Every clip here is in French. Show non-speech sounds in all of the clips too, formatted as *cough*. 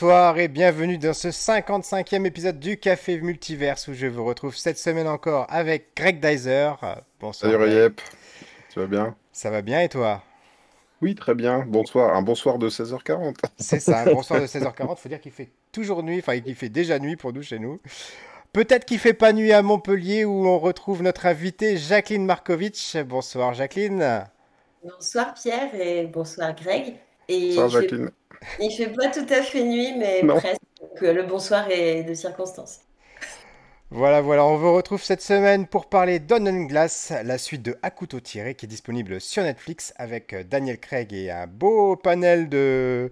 Bonsoir et bienvenue dans ce 55e épisode du Café Multiverse où je vous retrouve cette semaine encore avec Greg Dyser. Bonsoir. Salut Riep, tu vas bien? Ça va bien et toi? Oui, très bien. Bonsoir, un bonsoir de 16h40. *laughs* C'est ça, un *laughs* bonsoir de 16h40. Faut dire qu'il fait toujours nuit, enfin qu'il fait déjà nuit pour nous chez nous. Peut-être qu'il fait pas nuit à Montpellier où on retrouve notre invitée Jacqueline Markovitch. Bonsoir Jacqueline. Bonsoir Pierre et bonsoir Greg. Et bonsoir Jacqueline. Il fait pas tout à fait nuit, mais presque. Donc, euh, le bonsoir est de circonstance. Voilà, voilà, on vous retrouve cette semaine pour parler d'On Glass, la suite de À couteau tiré qui est disponible sur Netflix avec euh, Daniel Craig et un beau panel de,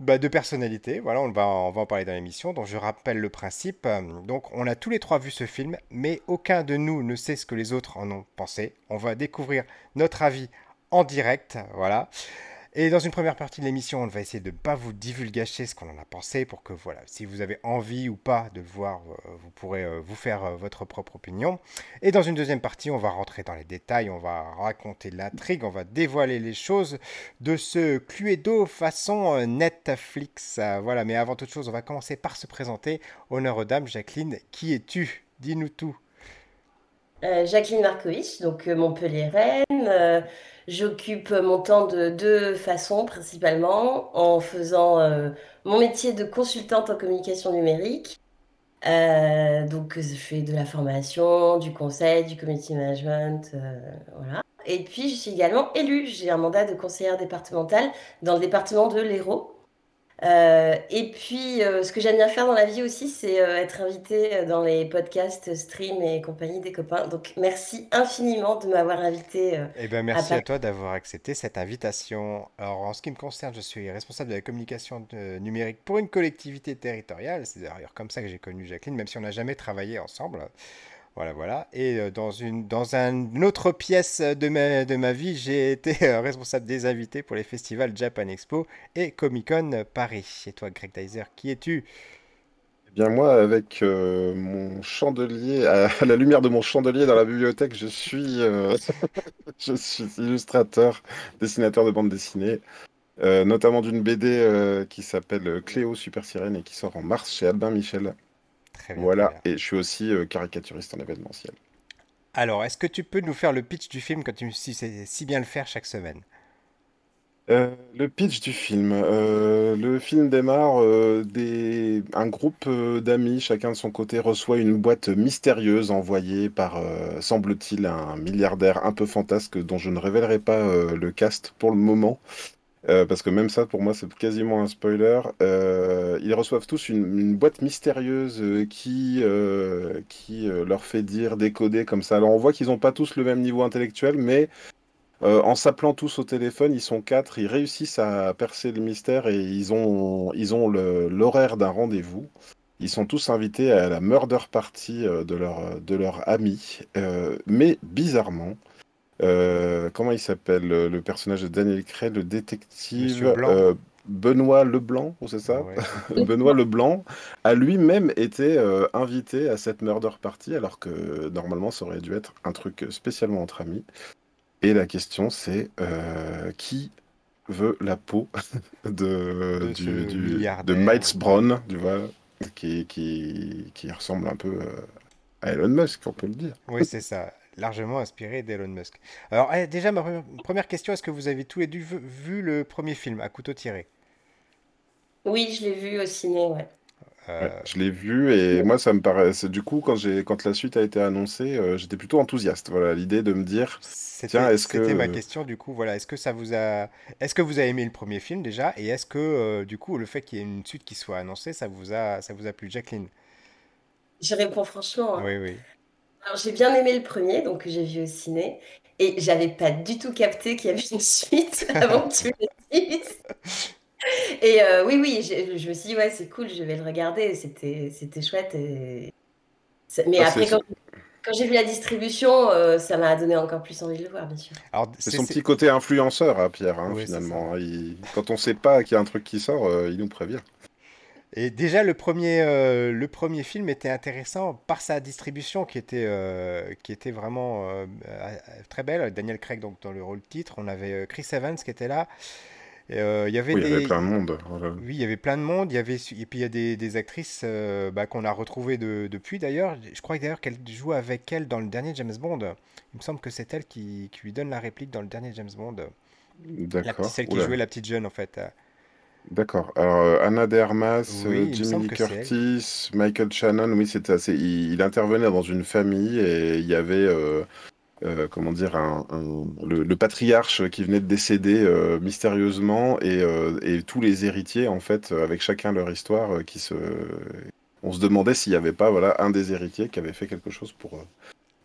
bah, de personnalités. Voilà, on va, on va en parler dans l'émission. Donc je rappelle le principe. Donc on a tous les trois vu ce film, mais aucun de nous ne sait ce que les autres en ont pensé. On va découvrir notre avis en direct. Voilà. Et dans une première partie de l'émission, on va essayer de ne pas vous divulgacher ce qu'on en a pensé pour que, voilà, si vous avez envie ou pas de le voir, euh, vous pourrez euh, vous faire euh, votre propre opinion. Et dans une deuxième partie, on va rentrer dans les détails, on va raconter l'intrigue, on va dévoiler les choses de ce Cluedo façon Netflix. Voilà, mais avant toute chose, on va commencer par se présenter. Honneur aux dames, Jacqueline, qui es-tu? Dis-nous tout. Jacqueline Markovitch, donc Montpellier-Rennes. J'occupe mon temps de deux façons principalement, en faisant euh, mon métier de consultante en communication numérique. Euh, donc je fais de la formation, du conseil, du community management, euh, voilà. Et puis je suis également élue. J'ai un mandat de conseillère départementale dans le département de l'Hérault. Euh, et puis, euh, ce que j'aime bien faire dans la vie aussi, c'est euh, être invité dans les podcasts, stream et compagnie des copains. Donc, merci infiniment de m'avoir invité. eh bien, merci à, toi d'avoir accepté cette invitation. Alors, en ce qui me concerne, je suis responsable de la communication numérique pour une collectivité territoriale. C'est d'ailleurs comme ça que j'ai connu Jacqueline, même si on n'a jamais travaillé ensemble. Voilà, voilà. Et euh, dans une, dans autre pièce de ma, de ma vie, j'ai été euh, *laughs* responsable des invités pour les festivals Japan Expo et Comic Con Paris. Et toi, Greg Dyser, qui es-tu? Eh bien moi, avec euh, mon chandelier, à, la lumière de mon chandelier dans la bibliothèque, je suis, *laughs* je suis illustrateur, dessinateur de bande dessinée, notamment d'une BD qui s'appelle Cléo Super Sirène et qui sort en mars chez Albin Michel voilà, et je suis aussi euh, caricaturiste en événementiel. Alors, est-ce que tu peux nous faire le pitch du film quand tu sais si bien le faire chaque semaine? Euh, le pitch du film. Euh, le film démarre. des... Un groupe d'amis, chacun de son côté, reçoit une boîte mystérieuse envoyée par, semble-t-il, un milliardaire un peu fantasque dont je ne révélerai pas le cast pour le moment. Euh, parce que même ça, pour moi, c'est quasiment un spoiler. Euh, ils reçoivent tous une, boîte mystérieuse euh, qui, qui leur fait dire, décoder comme ça. Alors on voit qu'ils n'ont pas tous le même niveau intellectuel, mais en s'appelant tous au téléphone, ils sont quatre, ils réussissent à percer le mystère et ils ont, ils ont l'horaire d'un rendez-vous. Ils sont tous invités à la murder party de leur, de leur ami. mais bizarrement, euh, comment il s'appelle le, personnage de Daniel Craig, le détective euh, Benoît Leblanc, c'est ça? *laughs* Benoît Leblanc a lui-même été euh, invité à cette murder party, alors que normalement ça aurait dû être un truc spécialement entre amis. Et la question c'est qui veut la peau *laughs* de, du, de Miles Brown, tu vois, qui, qui, qui ressemble un peu à Elon Musk, on peut le dire. Oui, c'est ça largement inspiré d'Elon Musk. Alors, eh, déjà, ma première question, est-ce que vous avez tous les deux vu le premier film, à couteau tiré? Oui, je l'ai vu au ciné, ouais. Euh, je l'ai vu et moi ça me paraît du coup quand j'ai quand la suite a été annoncée euh, j'étais plutôt enthousiaste voilà l'idée de me dire tiens est-ce que c'était ma question du coup voilà est-ce que ça vous a est-ce que vous avez aimé le premier film déjà et est-ce que euh, du coup le fait qu'il y ait une suite qui soit annoncée ça vous a ça vous a plu? Jacqueline? Je réponds franchement hein. oui oui alors, j'ai bien aimé le premier, donc que j'ai vu au ciné. Et j'avais pas du tout capté qu'il y avait une suite *laughs* avant que tu me dises. Et euh, oui, oui, je, me suis dit, ouais, c'est cool, je vais le regarder. C'était, c'était chouette. Et... Mais ah, après, quand, j'ai vu la distribution, euh, ça m'a donné encore plus envie de le voir, bien sûr. c'est son petit côté influenceur, hein, Pierre, hein, finalement. Quand on sait pas qu'il y a un truc qui sort, euh, il nous prévient. Et déjà, le premier, euh, le premier film était intéressant par sa distribution qui était, euh, qui était vraiment euh, très belle. Daniel Craig donc, dans le rôle titre. On avait Chris Evans qui était là. Il y avait Oui, il y des... avait plein de monde. Oui, il y avait plein de monde. Il y avait... Et puis il y a des, des actrices bah, qu'on a retrouvées de- depuis d'ailleurs. Je crois d'ailleurs qu'elle joue avec elle dans le dernier James Bond. Il me semble que c'est elle qui, qui lui donne la réplique dans le dernier James Bond. D'accord. celle qui jouait la petite jeune en fait. D'accord. Alors, euh, Anna de Armas, Oui, euh, il me Jamie semble Lee que c'est elle. Curtis, Michael Shannon, oui, c'était assez. Il, il intervenait dans une famille et il y avait, euh, euh, comment dire, un, un- le, le patriarche qui venait de décéder euh, mystérieusement et, euh, et tous les héritiers, en fait, euh, avec chacun leur histoire, euh, qui se. On se demandait s'il n'y avait pas, voilà, un des héritiers qui avait fait quelque chose pour, euh,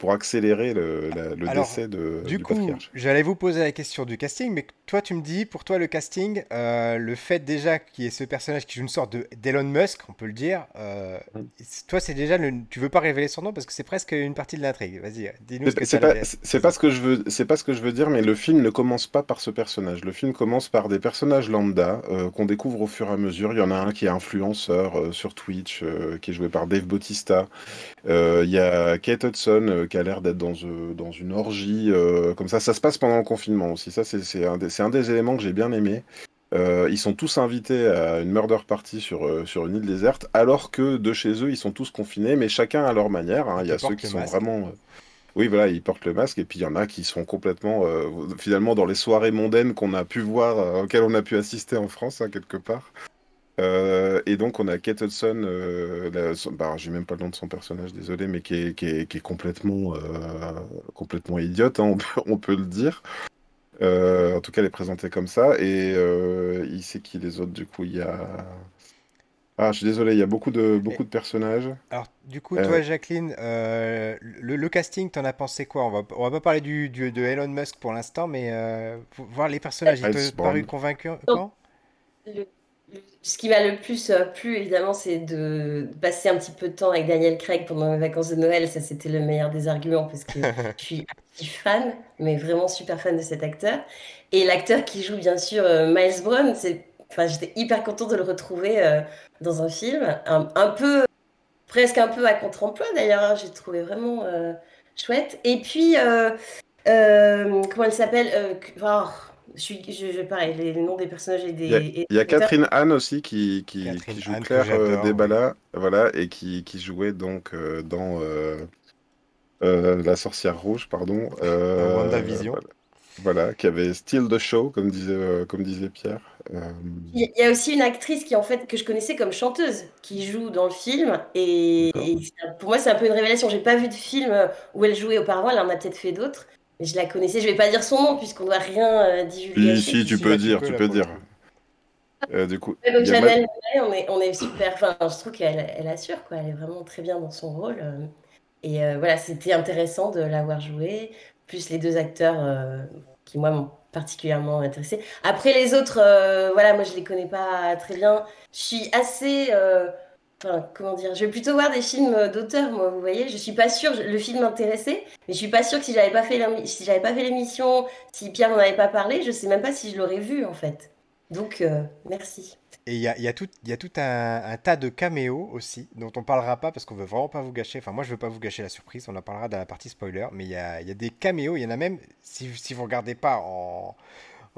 pour accélérer le, la- le Alors, décès de, Du du coup, j'allais vous poser la question du casting, mais toi, tu me dis, pour toi, le casting, euh, le fait déjà qu'il y ait ce personnage qui joue une sorte de d'Elon Musk, on peut le dire, euh, Mm. toi, c'est déjà le... Tu veux pas révéler son nom parce que c'est presque une partie de l'intrigue. Vas-y, dis-nous ce C'est que c'est pas, c'est pas ce que je veux, c'est pas ce que je veux dire, mais le film ne commence pas par ce personnage. Le film commence par des personnages lambda euh, qu'on découvre au fur et à mesure. Il y en a un qui est influenceur euh, sur Twitch, euh, qui est joué par Dave Bautista. Euh, Il y a Kate Hudson euh, qui a l'air d'être dans, euh, dans une orgie euh, comme ça. Ça se passe pendant le confinement aussi. Ça, c'est un, des- c'est un des éléments que j'ai bien aimé. Euh, ils sont tous invités à une murder party sur, sur une île déserte, alors que de chez eux, ils sont tous confinés, mais chacun à leur manière. hein. Il y a ceux qui sont masque. vraiment. Oui, voilà, ils portent le masque, et puis il y en a qui sont complètement, euh, finalement, dans les soirées mondaines qu'on a pu voir, euh, auxquelles on a pu assister en France, hein, quelque part. Euh, et donc, on a Kate Hudson, euh, la- bah, j'ai même pas le nom de son personnage, désolé, mais qui est, qui est, qui est complètement, euh, complètement idiote, hein, on peut, on peut le dire. Euh, en tout cas, elle est présentée comme ça. Et euh, il sait qui les autres, du coup, il y a. Ah, je suis désolé, il y a beaucoup de, beaucoup de personnages. Alors, du coup, Euh, toi, Jacqueline, euh, le, le casting, t'en as pensé quoi? On va, on va pas parler du, du- de Elon Musk pour l'instant, mais euh, vo- voir les personnages, ils t'ont paru convaincants? Le- ce qui m'a le plus euh, plu, évidemment, c'est de passer un petit peu de temps avec Daniel Craig pendant mes vacances de Noël. Ça, c'était le meilleur des arguments parce que *laughs* je suis fan, mais vraiment super fan de cet acteur. Et l'acteur qui joue, bien sûr, euh, Miles Brown, c'est, enfin, j'étais hyper contente de le retrouver euh, dans un film, un, un peu, presque un peu à contre-emploi d'ailleurs. hein. J'ai trouvé vraiment euh, chouette. Et puis, euh, comment elle s'appelle? Oh, je suis, je, je- pareil, les noms des personnages et des. Il y a, et y. Catherine Anne aussi qui, qui, joue Anne, Claire euh, oui. Voilà, et qui, qui jouait donc euh, dans euh, euh, La Sorcière Rouge, pardon. euh, Dans WandaVision. Voilà, Voilà, qui avait Steal the Show, comme disait, euh, comme disait Pierre. Euh, Il y a aussi une actrice qui, en fait, que je connaissais comme chanteuse, qui joue dans le film. Et, pour moi, c'est un peu une révélation. J'ai pas vu de film où elle jouait auparavant. Elle en a peut-être fait d'autres. Je la connaissais. Je vais pas dire son nom, puisqu'on doit rien euh, divulguer. si, si, tu si, peux tu dire, tu peux dire. Euh, du coup, Donc Mounet, on est, on est super. Enfin, je trouve qu'elle elle assure, quoi. Elle est vraiment très bien dans son rôle. euh. Et euh, voilà, c'était intéressant de l'avoir joué. Plus les deux acteurs euh, qui, moi, m'ont particulièrement intéressé. Après, les autres, euh, voilà, moi, je les connais pas très bien. Je suis assez. Euh, Enfin, comment dire? Je vais plutôt voir des films d'auteur, moi, vous voyez. Je suis pas sûre. Le film m'intéressait, mais je suis pas sûre que si j'avais pas fait l'émission, si Pierre n'en avait pas parlé, je sais même pas si je l'aurais vu, en fait. Donc, euh, merci. Et il y a, tout, un, tas de caméos aussi, dont on parlera pas parce qu'on veut vraiment pas vous gâcher. Enfin, moi, je veux pas vous gâcher la surprise, on en parlera dans la partie spoiler. Mais il y a, il y a des caméos, il y en a même, si, si vous regardez pas en.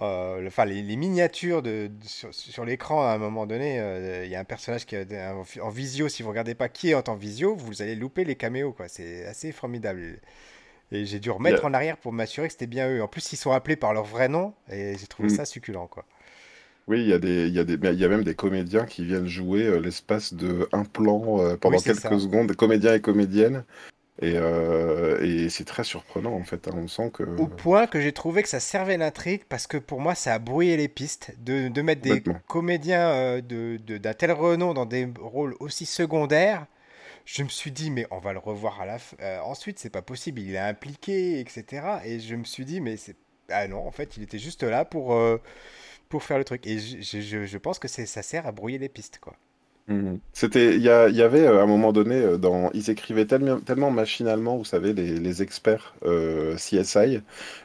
Euh, enfin, les, les miniatures de, de- sur, sur l'écran à un moment donné, euh, il y a un personnage qui est en, en visio. Si vous regardez pas qui est en visio, vous allez louper les caméos, quoi. C'est assez formidable. Et j'ai dû remettre en arrière pour m'assurer que c'était bien eux. En plus, ils sont appelés par leur vrai nom et j'ai trouvé Mm. ça succulent, quoi. Oui, il y a des, y a des, y a même des comédiens qui viennent jouer euh, l'espace de un plan pendant Oui, quelques ça. secondes, comédiens et comédiennes. Et, euh, et c'est très surprenant en fait. hein. On sent que Au point que j'ai trouvé que ça servait l'intrigue parce que pour moi ça a brouillé les pistes de, de mettre des comédiens euh, de, de- d'un tel renom dans des rôles aussi secondaires. Je me suis dit mais on va le revoir à la f- euh, ensuite c'est pas possible il est impliqué etc et je me suis dit mais c'est ah non en fait il était juste là pour pour faire le truc et je, je- je- pense que ça sert à brouiller les pistes quoi. Mhm. C'était, il y, avait euh, à un moment donné, euh, dans, ils écrivaient tellement, machinalement, vous savez, les, experts euh, CSI,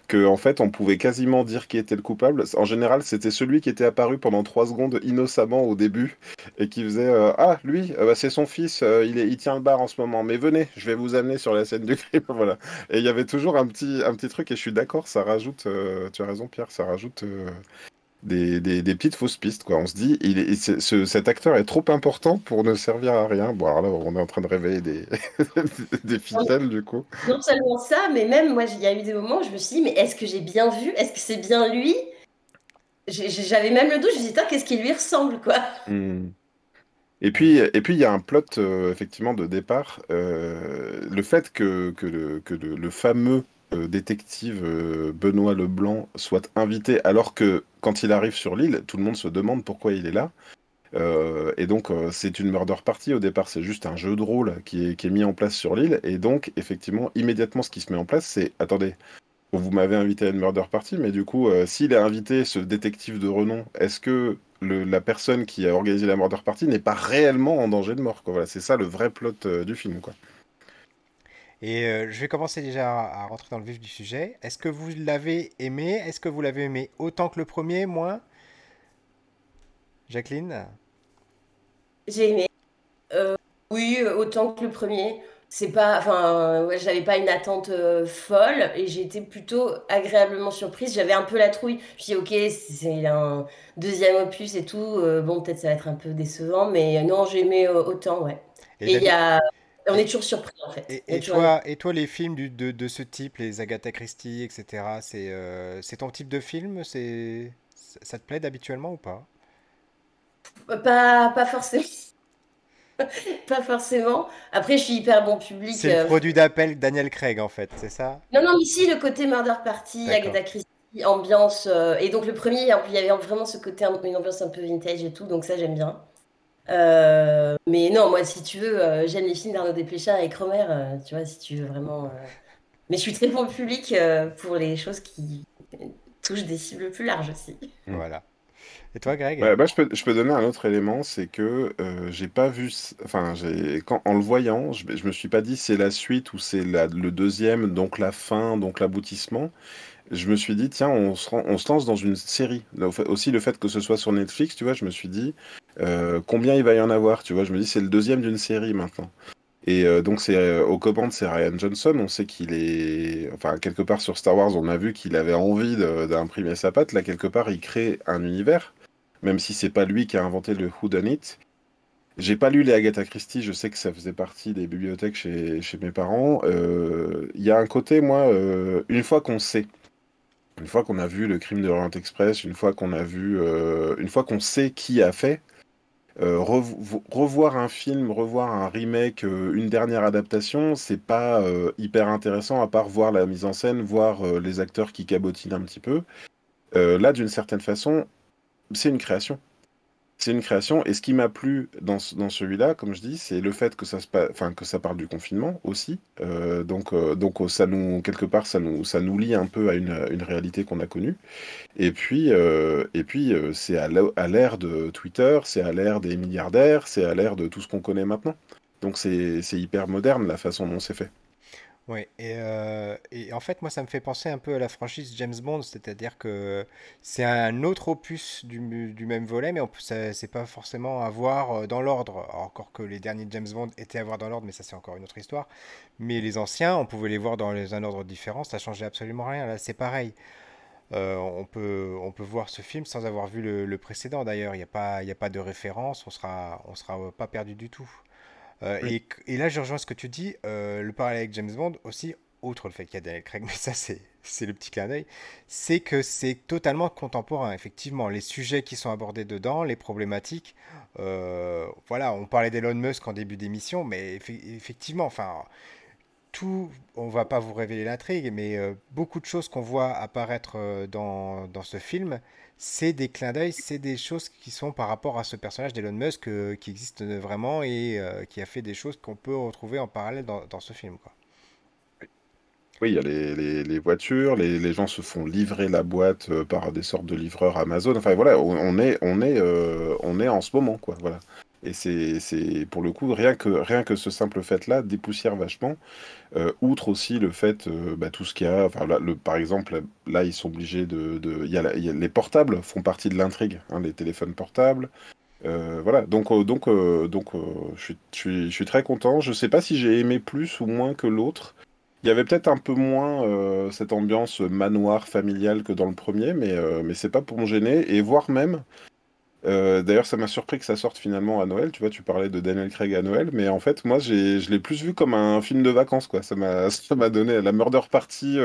que en fait, on pouvait quasiment dire qui était le coupable. En général, c'était celui qui était apparu pendant trois secondes innocemment au début et qui faisait Ah, lui, bah, c'est son fils, il tient le bar en ce moment, mais venez, je vais vous amener sur la scène du crime. *laughs* Voilà. Et il y avait toujours un petit, un petit truc, et je suis d'accord, ça rajoute, tu as raison, Pierre, ça rajoute. Des, des, des, petites fausses pistes. Quoi. On se dit, il est, ce, cet acteur est trop important pour ne servir à rien. Bon, alors là, on est en train de réveiller des, *laughs* des ficelles, du coup. Non seulement ça, mais même, moi, il y a eu des moments où je me suis dit, mais est-ce que j'ai bien vu? Est-ce que c'est bien lui? J'avais même le doute, je me suis dit, qu'est-ce qui lui ressemble, quoi? Hmm. Et puis, et puis, il y a un plot, euh, effectivement, de départ. Euh, le fait que, que, le, que le, le fameux euh, détective Benoît Leblanc soit invité alors que quand il arrive sur l'île, tout le monde se demande pourquoi il est là. Euh, et donc c'est une murder party au départ, c'est juste un jeu de rôle qui est, mis en place sur l'île. Et donc effectivement, immédiatement ce qui se met en place, c'est attendez, vous m'avez invité à une murder party, mais du coup, s'il a invité ce détective de renom, est-ce que la personne qui a organisé la murder party n'est pas réellement en danger de mort Voilà, c'est ça le vrai plot du film. Et euh, je vais commencer déjà à, rentrer dans le vif du sujet. Est-ce que vous l'avez aimé? Est-ce que vous l'avez aimé autant que le premier, moins? Jacqueline? J'ai aimé. Euh, oui, autant que le premier. C'est pas, enfin, ouais, j'avais pas une attente euh, folle et j'ai été plutôt agréablement surprise. J'avais un peu la trouille. Je me ok, c'est un deuxième opus et tout. bon, peut-être ça va être un peu décevant, mais non, j'ai aimé autant, ouais. Et il y a on est toujours surpris en fait. Et, toi, et toi, les films du, de, de, ce type, les Agatha Christie, etc., c'est euh, ton type de film? C'est Ça te plaît habituellement ou pas? Pas, pas forcément. *laughs* pas forcément. Après, je suis hyper bon public. C'est le euh, produit d'appel Daniel Craig en fait, c'est ça? Non, non, ici, le côté Murder Party, Agatha Christie, ambiance. Euh, et donc, le premier, il y avait vraiment ce côté, une ambiance un peu vintage et tout, donc ça, j'aime bien. Euh, mais non, moi, si tu veux, euh, j'aime les films d'Arnaud Desplechin et Cromer, euh, tu vois, si tu veux vraiment. Mais je suis très bon public pour les choses qui touchent des cibles plus larges aussi. Voilà. Et toi, Greg? Bah, je, peux, je peux donner un autre élément, c'est que j'ai pas vu. Enfin, quand, en le voyant, je, je me suis pas dit c'est la suite ou c'est le deuxième, donc la fin, donc l'aboutissement je me suis dit, tiens, on se, on se lance dans une série. Aussi, le fait que ce soit sur Netflix, tu vois, je me suis dit, euh, combien il va y en avoir, tu vois. Je me dis, c'est le deuxième d'une série maintenant. Et euh, donc, c'est euh, aux commandes, c'est Ryan Johnson. On sait qu'il est. Enfin, quelque part sur Star Wars, on a vu qu'il avait envie d'imprimer sa patte. Là, quelque part, il crée un univers, même si c'est pas lui qui a inventé le Who Done It. J'ai pas lu les Agatha Christie, je sais que ça faisait partie des bibliothèques chez, mes parents. Il y a un côté, moi, une fois qu'on sait, une fois qu'on a vu le crime de Orient Express, une fois qu'on a vu, euh, une fois qu'on sait qui a fait, euh, revoir un film, revoir un remake, euh, une dernière adaptation, c'est pas hyper intéressant à part voir la mise en scène, voir les acteurs qui cabotinent un petit peu. là, d'une certaine façon, c'est une création c'est une création. Et ce qui m'a plu dans, dans celui-là, comme je dis, c'est le fait que ça, se, enfin, que ça parle du confinement aussi. Euh, donc, euh, donc ça nous, quelque part, ça nous, ça nous lie un peu à une, une réalité qu'on a connue. Et puis, euh, et puis c'est à l'ère de Twitter, c'est à l'ère des milliardaires, c'est à l'ère de tout ce qu'on connaît maintenant. Donc c'est hyper moderne la façon dont c'est fait. Et, euh, et, en fait, moi, ça me fait penser un peu à la franchise James Bond, c'est-à-dire que c'est un autre opus du, du même volet, mais c'est pas forcément à voir euh, dans l'ordre. Encore que les derniers James Bond étaient à voir dans l'ordre, mais ça, c'est encore une autre histoire. Mais les anciens, on pouvait les voir dans les, un ordre différent, ça changeait absolument rien. Là, c'est pareil. Euh, on, peut, on peut voir ce film sans avoir vu le, le précédent, d'ailleurs. Il n'y a, pas, a pas de référence, on sera, on sera pas perdu du tout. Euh, et, là, je rejoins ce que tu dis, euh, le parallèle avec James Bond aussi, outre le fait qu'il y a Daniel Craig, *laughs* mais ça c'est le petit clin d'œil, c'est que c'est totalement contemporain, effectivement. Les sujets qui sont abordés dedans, les problématiques, euh, voilà, on parlait d'Elon Musk en début d'émission, mais effectivement, enfin, tout, on va pas vous révéler l'intrigue, mais beaucoup de choses qu'on voit apparaître dans, dans ce film, c'est des clins d'œil, c'est des choses qui sont par rapport à ce personnage d'Elon Musk euh, qui existe vraiment et euh, qui a fait des choses qu'on peut retrouver en parallèle dans, ce film. Oui, il y a les, voitures, les, gens se font livrer la boîte euh, par des sortes de livreurs Amazon. Enfin voilà, on, est, on, est, on est en ce moment, quoi. Voilà. Et c'est pour le coup, rien que, rien que ce simple fait-là dépoussière vachement. Euh, outre aussi le fait, euh, bah, tout ce qu'il y a, par exemple, là, ils sont obligés de. les portables font partie de l'intrigue, hein, les téléphones portables. Euh, voilà, donc, donc, donc je, suis, je, très content. Je sais pas si j'ai aimé plus ou moins que l'autre. Il y avait peut-être un peu moins cette ambiance manoir familiale que dans le premier, mais, euh, mais c'est pas pour me gêner. Et voire même, euh, d'ailleurs, ça m'a surpris que ça sorte finalement à Noël. Tu vois, tu parlais de Daniel Craig à Noël, mais en fait, moi, je l'ai plus vu comme un film de vacances, quoi. Ça m'a, *laughs* donné la murder party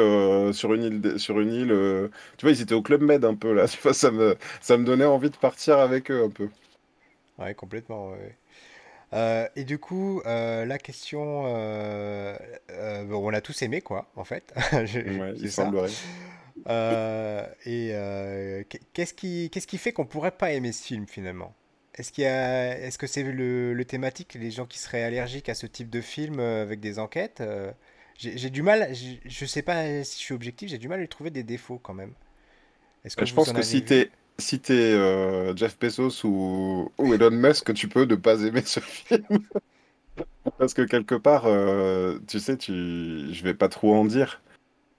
sur une île, sur une île. tu vois, ils étaient au Club Med un peu là. *laughs* Tu vois, ça me, ça me donnait envie de partir avec eux un peu. Ouais, complètement. ouais. Euh, et du coup, euh, la question, euh, euh, bon, on a tous aimé quoi, en fait. *laughs* Je- Ouais, il ça. semblerait. Euh, et euh, qu'est- qu'est-ce qui, qu'est-ce qui fait qu'on pourrait pas aimer ce film finalement? Est-ce qu'il y a, est-ce que c'est le, le thématique, les gens qui seraient allergiques à ce type de film euh, avec des enquêtes? euh, j'ai du mal, je sais pas si je suis objectif, j'ai du mal à lui trouver des défauts quand même. Est-ce que Je pense en que si t'es si euh, Jeff Bezos ou, ou Elon Musk, tu peux ne pas aimer ce film. *laughs* Parce que quelque part, tu sais, tu... je vais pas trop en dire,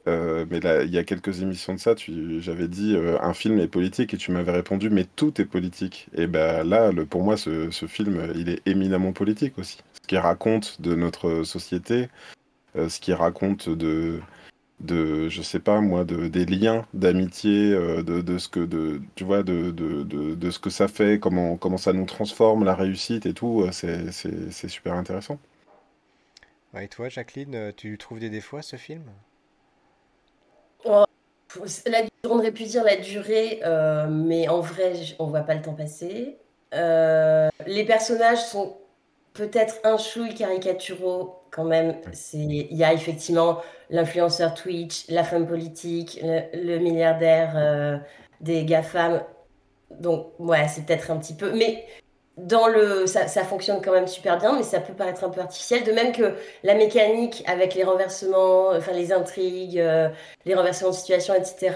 euh, mais il y a quelques émissions de ça, j'avais dit euh, un film est politique et tu m'avais répondu, mais tout est politique. Et ben là, pour moi, ce, film, il est éminemment politique aussi. Ce qu'il raconte de notre société, euh, ce qu'il raconte de de, je sais pas moi, de, des liens d'amitié, euh, de, ce que, tu vois, de, ce que ça fait, comment, comment ça nous transforme, la réussite et tout, euh, c'est, super intéressant. Et toi, Jacqueline, euh, tu trouves des défauts à ce film? La, on aurait pu dire la durée, euh, mais en vrai, on voit pas le temps passer. Euh, les personnages sont peut-être un chouille caricaturaux quand même. Il y a effectivement l'influenceur Twitch, la femme politique, le, le milliardaire euh, des GAFAM. Donc, ouais, c'est peut-être un petit peu. Mais dans le, ça, ça fonctionne quand même super bien, mais ça peut paraître un peu artificiel. De même que la mécanique avec les renversements, enfin les intrigues, euh, les renversements de situation, etc.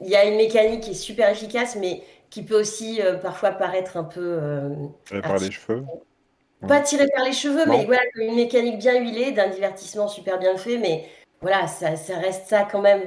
Il y a une mécanique qui est super efficace, mais qui peut aussi euh, parfois paraître un peu euh, Tiré par les cheveux. Pas tiré par les cheveux, mais voilà, une mécanique bien huilée, d'un divertissement super bien fait, mais voilà, ça, ça reste ça quand même.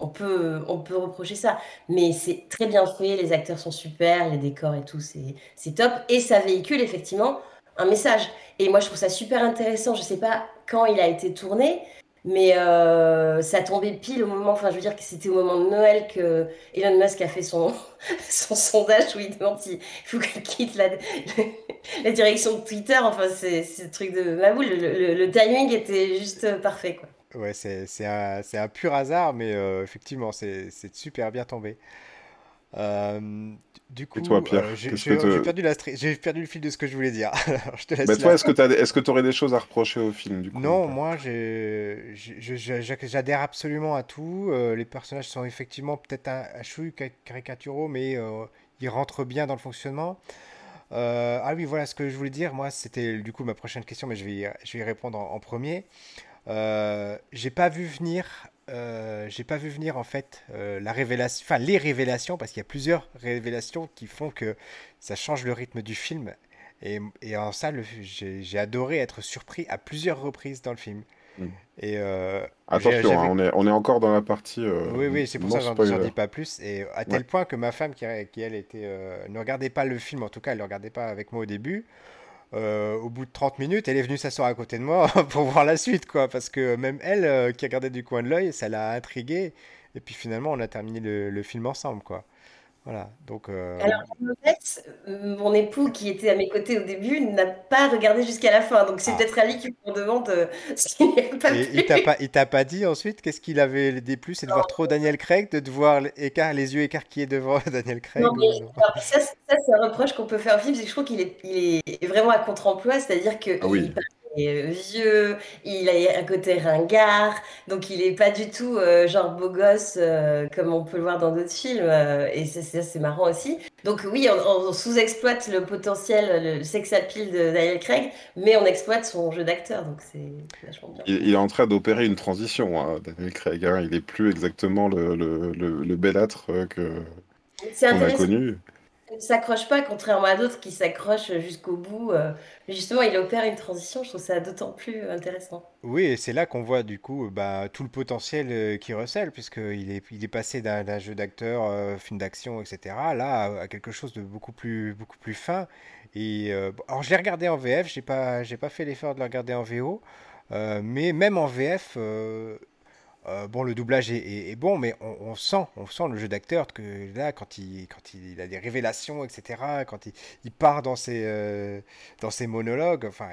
On peut, on peut reprocher ça, mais c'est très bien fait, les acteurs sont super, les décors et tout, c'est, top, et ça véhicule effectivement un message. Et moi, je trouve ça super intéressant. Je sais pas quand il a été tourné, mais euh, ça tombait pile au moment, enfin, je veux dire que c'était au moment de Noël que Elon Musk a fait son, *laughs* son sondage où il demande s'il faut qu'il quitte la, *laughs* la direction de Twitter. Enfin, c'est le truc de ma boule. Le, le- le timing était juste parfait, quoi. Ouais, c'est c'est un, c'est un pur hasard, mais euh, effectivement, c'est c'est super bien tombé. Euh, du Et toi, coup, euh, Pierre, j'ai te... perdu perdu le fil de ce que je voulais dire. *laughs* Alors, je te Bah toi, est-ce que est-ce que t'aurais des choses à reprocher au film, du coup, ou Non, moi, j'adhère absolument à tout. Euh, les personnages sont effectivement peut-être un, un caricaturaux, mais euh, ils rentrent bien dans le fonctionnement. Ah oui, voilà ce que je voulais dire. Moi, c'était du coup ma prochaine question, mais je vais y, je vais y répondre en, en premier. Euh, j'ai pas vu venir, euh, j'ai pas vu venir en fait euh, la révélation, enfin les révélations, parce qu'il y a plusieurs révélations qui font que ça change le rythme du film. Et, et en ça, j'ai adoré être surpris à plusieurs reprises dans le film. Hmm. Et euh, Attention, hein, on est, on est encore dans la partie oui, oui, c'est pour ça que j'en dis pas plus. Et à Ouais. tel point que ma femme, qui, qui, elle était, ne regardait pas le film, en tout cas, elle ne regardait pas avec moi au début. Euh, au bout de 30 minutes, elle est venue s'asseoir à côté de moi *laughs* pour voir la suite, quoi. Parce que même elle, euh, qui regardait du coin de l'œil, ça l'a intriguée. Et puis finalement, on a terminé le, le film ensemble, quoi. Voilà. Donc, euh, Alors, en fait, euh, mon époux qui était à mes côtés au début n'a pas regardé jusqu'à la fin. Donc, c'est ah. peut-être à lui qu'il me demande euh, ce qu'il n'a pas Et il t'a pas, il t'a pas dit ensuite qu'est-ce qu'il avait des plus, c'est de voir trop Daniel Craig, de voir l'écart, les yeux écarquillés devant *laughs* Daniel Non, Craig mais ou... alors, ça, c'est- ça, c'est un reproche qu'on peut faire au film, c'est que je trouve qu'il est, il est vraiment à contre-emploi, c'est-à-dire Ah oui. Euh, vieux, il a un côté ringard, donc il est pas du tout euh, genre beau gosse euh, comme on peut le voir dans d'autres films, euh, et ça, c'est marrant aussi. Donc oui, on, on sous-exploite le potentiel, le sex appeal de Daniel Craig, mais on exploite son jeu d'acteur, donc c'est vachement bien. Il, il est en train d'opérer une transition, hein, Daniel Craig. hein. Il est plus exactement le, le, le, le que C'est qu'on a connu. S'accroche pas, contrairement à d'autres qui s'accrochent jusqu'au bout. euh, justement, il opère une transition, je trouve ça d'autant plus intéressant. Oui, et c'est là qu'on voit du coup euh, bah, tout le potentiel euh, qui recèle, puisqu'il est, il est passé d'un jeu d'acteur, euh, film d'action, etc., là, à, quelque chose de beaucoup plus, beaucoup plus fin. Et, euh, alors, je l'ai regardé en VF, j'ai pas, j'ai pas fait l'effort de le regarder en VO. mais même en VF, bon, le doublage est, bon, mais on, sent, on sent le jeu d'acteur que là, quand il, quand il, a des révélations, etc., quand il, part dans ses, dans ses monologues, enfin,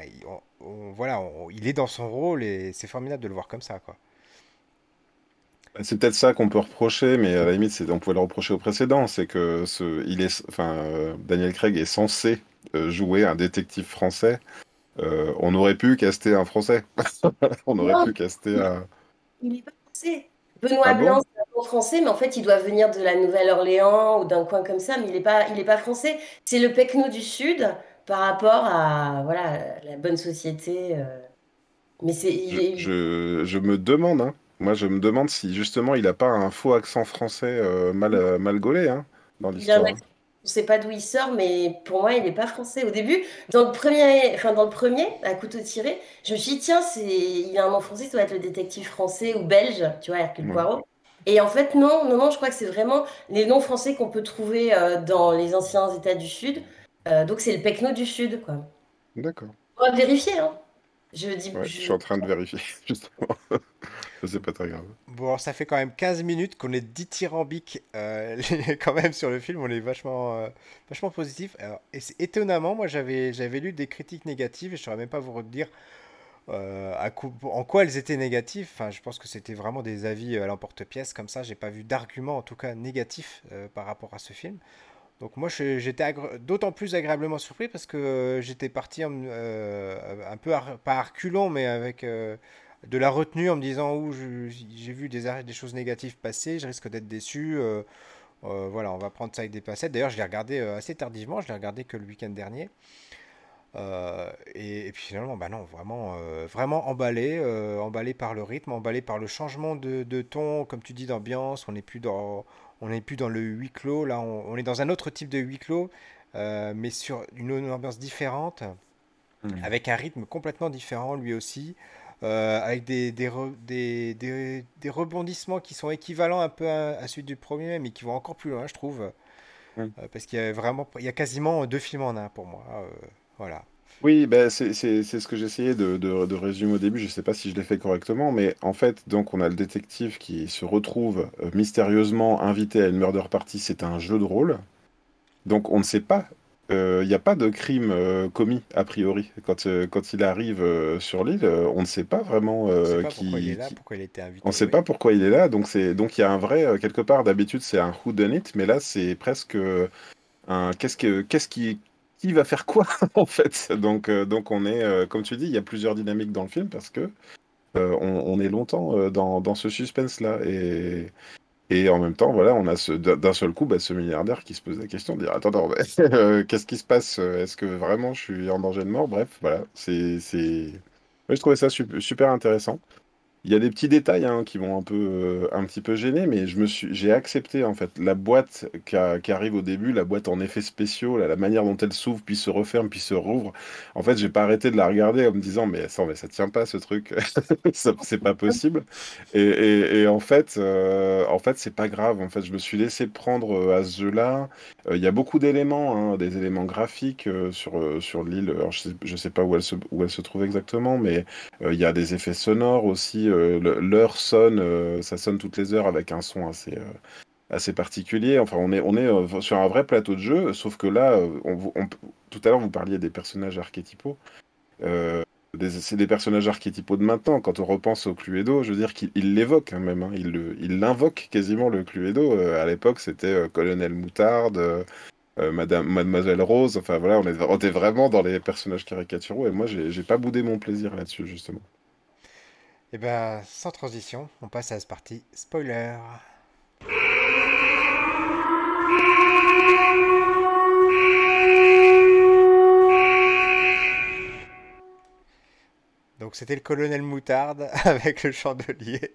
voilà, il est dans son rôle et c'est formidable de le voir comme ça, quoi. C'est peut-être ça qu'on peut reprocher, mais à la limite, on pouvait le reprocher au précédent, c'est que ce, il est, enfin, euh, Daniel Craig est censé euh, jouer un détective français. Euh, on aurait pu caster un français. *laughs* on aurait pu caster un. Il n'est pas français. Benoît ah Blanc, c'est un bon français, mais en fait, il doit venir de la Nouvelle-Orléans ou d'un coin comme ça, mais il n'est pas, il est pas français. C'est le Pecno du Sud par rapport à voilà la bonne société. Mais c'est. Je, je, me demande, hein, moi, je me demande si justement il n'a pas un faux accent français euh, mal, euh, mal gaulé hein, dans l'histoire. On ne sait pas d'où il sort, mais pour moi, il n'est pas français. Au début, dans le premier, enfin dans le premier, à couteau tiré, je me suis dit tiens, c'est, il a un nom français, ça doit être le détective français ou belge, tu vois, Hercule Poirot. Et en fait, non, non, non, je crois que c'est vraiment les noms français qu'on peut trouver euh, dans les anciens États du Sud. donc c'est le Pecno du Sud, quoi. D'accord. On va vérifier, hein. Je, dis, je... suis en train de vérifier, *laughs* justement. c'est pas très grave. Bon, alors ça fait quand même 15 minutes qu'on est dithyrambique euh, *laughs* quand même sur le film. On est vachement, euh, vachement positif. Alors, et étonnamment, moi j'avais, j'avais lu des critiques négatives et je ne saurais même pas vous redire euh, à en quoi elles étaient négatives. Enfin, je pense que c'était vraiment des avis à l'emporte-pièce comme ça. J'ai pas vu d'argument en tout cas négatif par rapport à ce film. Donc moi j'étais d'autant plus agréablement surpris parce que euh, j'étais parti euh, un peu, pas à reculons, mais avec euh, de la retenue en me disant où j'ai vu des, des choses négatives passer, je risque d'être déçu. voilà, on va prendre ça avec des passettes. D'ailleurs, je l'ai regardé assez tardivement, je l'ai regardé que le week-end dernier. Et, puis finalement, bah non, vraiment, vraiment emballé, emballé par le rythme, emballé par le changement de, de ton, comme tu dis, d'ambiance. On n'est plus dans, on n'est plus dans le huis clos, là on, est dans un autre type de huis clos, euh, mais sur une, ambiance différente, mmh. avec un rythme complètement différent lui aussi, euh, avec des des, des, rebondissements qui sont équivalents un peu à, celui du premier, mais qui vont encore plus loin, je trouve. Mmh. Euh, parce qu'il y a vraiment, il y a quasiment deux films en un pour moi. voilà. Oui, ben c'est ce que j'essayais de, de, résumer au début. Je ne sais pas si je l'ai fait correctement, mais en fait, donc on a le détective qui se retrouve euh, mystérieusement invité à une murder party. C'est un jeu de rôle. Donc on ne sait pas. Euh, il n'y a pas de crime euh, commis a priori quand, quand il arrive sur l'île. on ne sait pas vraiment on ne qui. Pourquoi il est là, pourquoi il a invité. On ne sait pas pourquoi il est là. Donc c'est donc il y a un vrai quelque part. D'habitude c'est un who done it, mais là c'est presque un qu'est-ce que qu'est-ce qui qui va faire quoi *laughs* en fait? Donc, euh, donc on est, euh, comme tu dis, il y a plusieurs dynamiques dans le film parce que euh, on, est longtemps dans, dans, ce suspense-là. Et, et en même temps, voilà, on a d'un seul coup bah, ce milliardaire qui se pose la question de dire Attends, *laughs* qu'est-ce qui se passe? Est-ce que vraiment je suis en danger de mort? Bref, voilà, c'est. je trouvais ça super intéressant. Il y a des petits détails hein, qui vont un peu, euh, un petit peu gêner, mais j'ai accepté en fait la boîte qui, arrive au début, la boîte en effets spéciaux, la manière dont elle s'ouvre, puis se referme, puis se rouvre. En fait, j'ai pas arrêté de la regarder en me disant mais ça, mais ça tient pas ce truc, *laughs* c'est pas possible. Et, en fait, euh, en fait, c'est pas grave. En fait, je me suis laissé prendre euh, à ce jeu-là. Il y a beaucoup d'éléments, hein, des éléments graphiques sur sur l'île. Je sais, je sais pas où elle se où elle se trouve exactement, mais il y a des effets sonores aussi l'heure sonne, euh, ça sonne toutes les heures avec un son assez, euh, particulier. Enfin, on est, euh, sur un vrai plateau de jeu, sauf que là, tout à l'heure, vous parliez des personnages archétypaux. c'est des personnages archétypaux de maintenant. Quand on repense au Cluedo, je veux dire qu'il l'évoque hein, même. Hein. il l'invoque quasiment le Cluedo. à l'époque, c'était Colonel Moutarde, Mademoiselle Rose. Enfin voilà, on, est, était vraiment dans les personnages caricaturaux. Et moi, j'ai pas boudé mon plaisir là-dessus, justement. Et eh ben, sans transition, on passe à ce partie spoiler. Donc c'était le colonel Moutarde *laughs* avec le chandelier.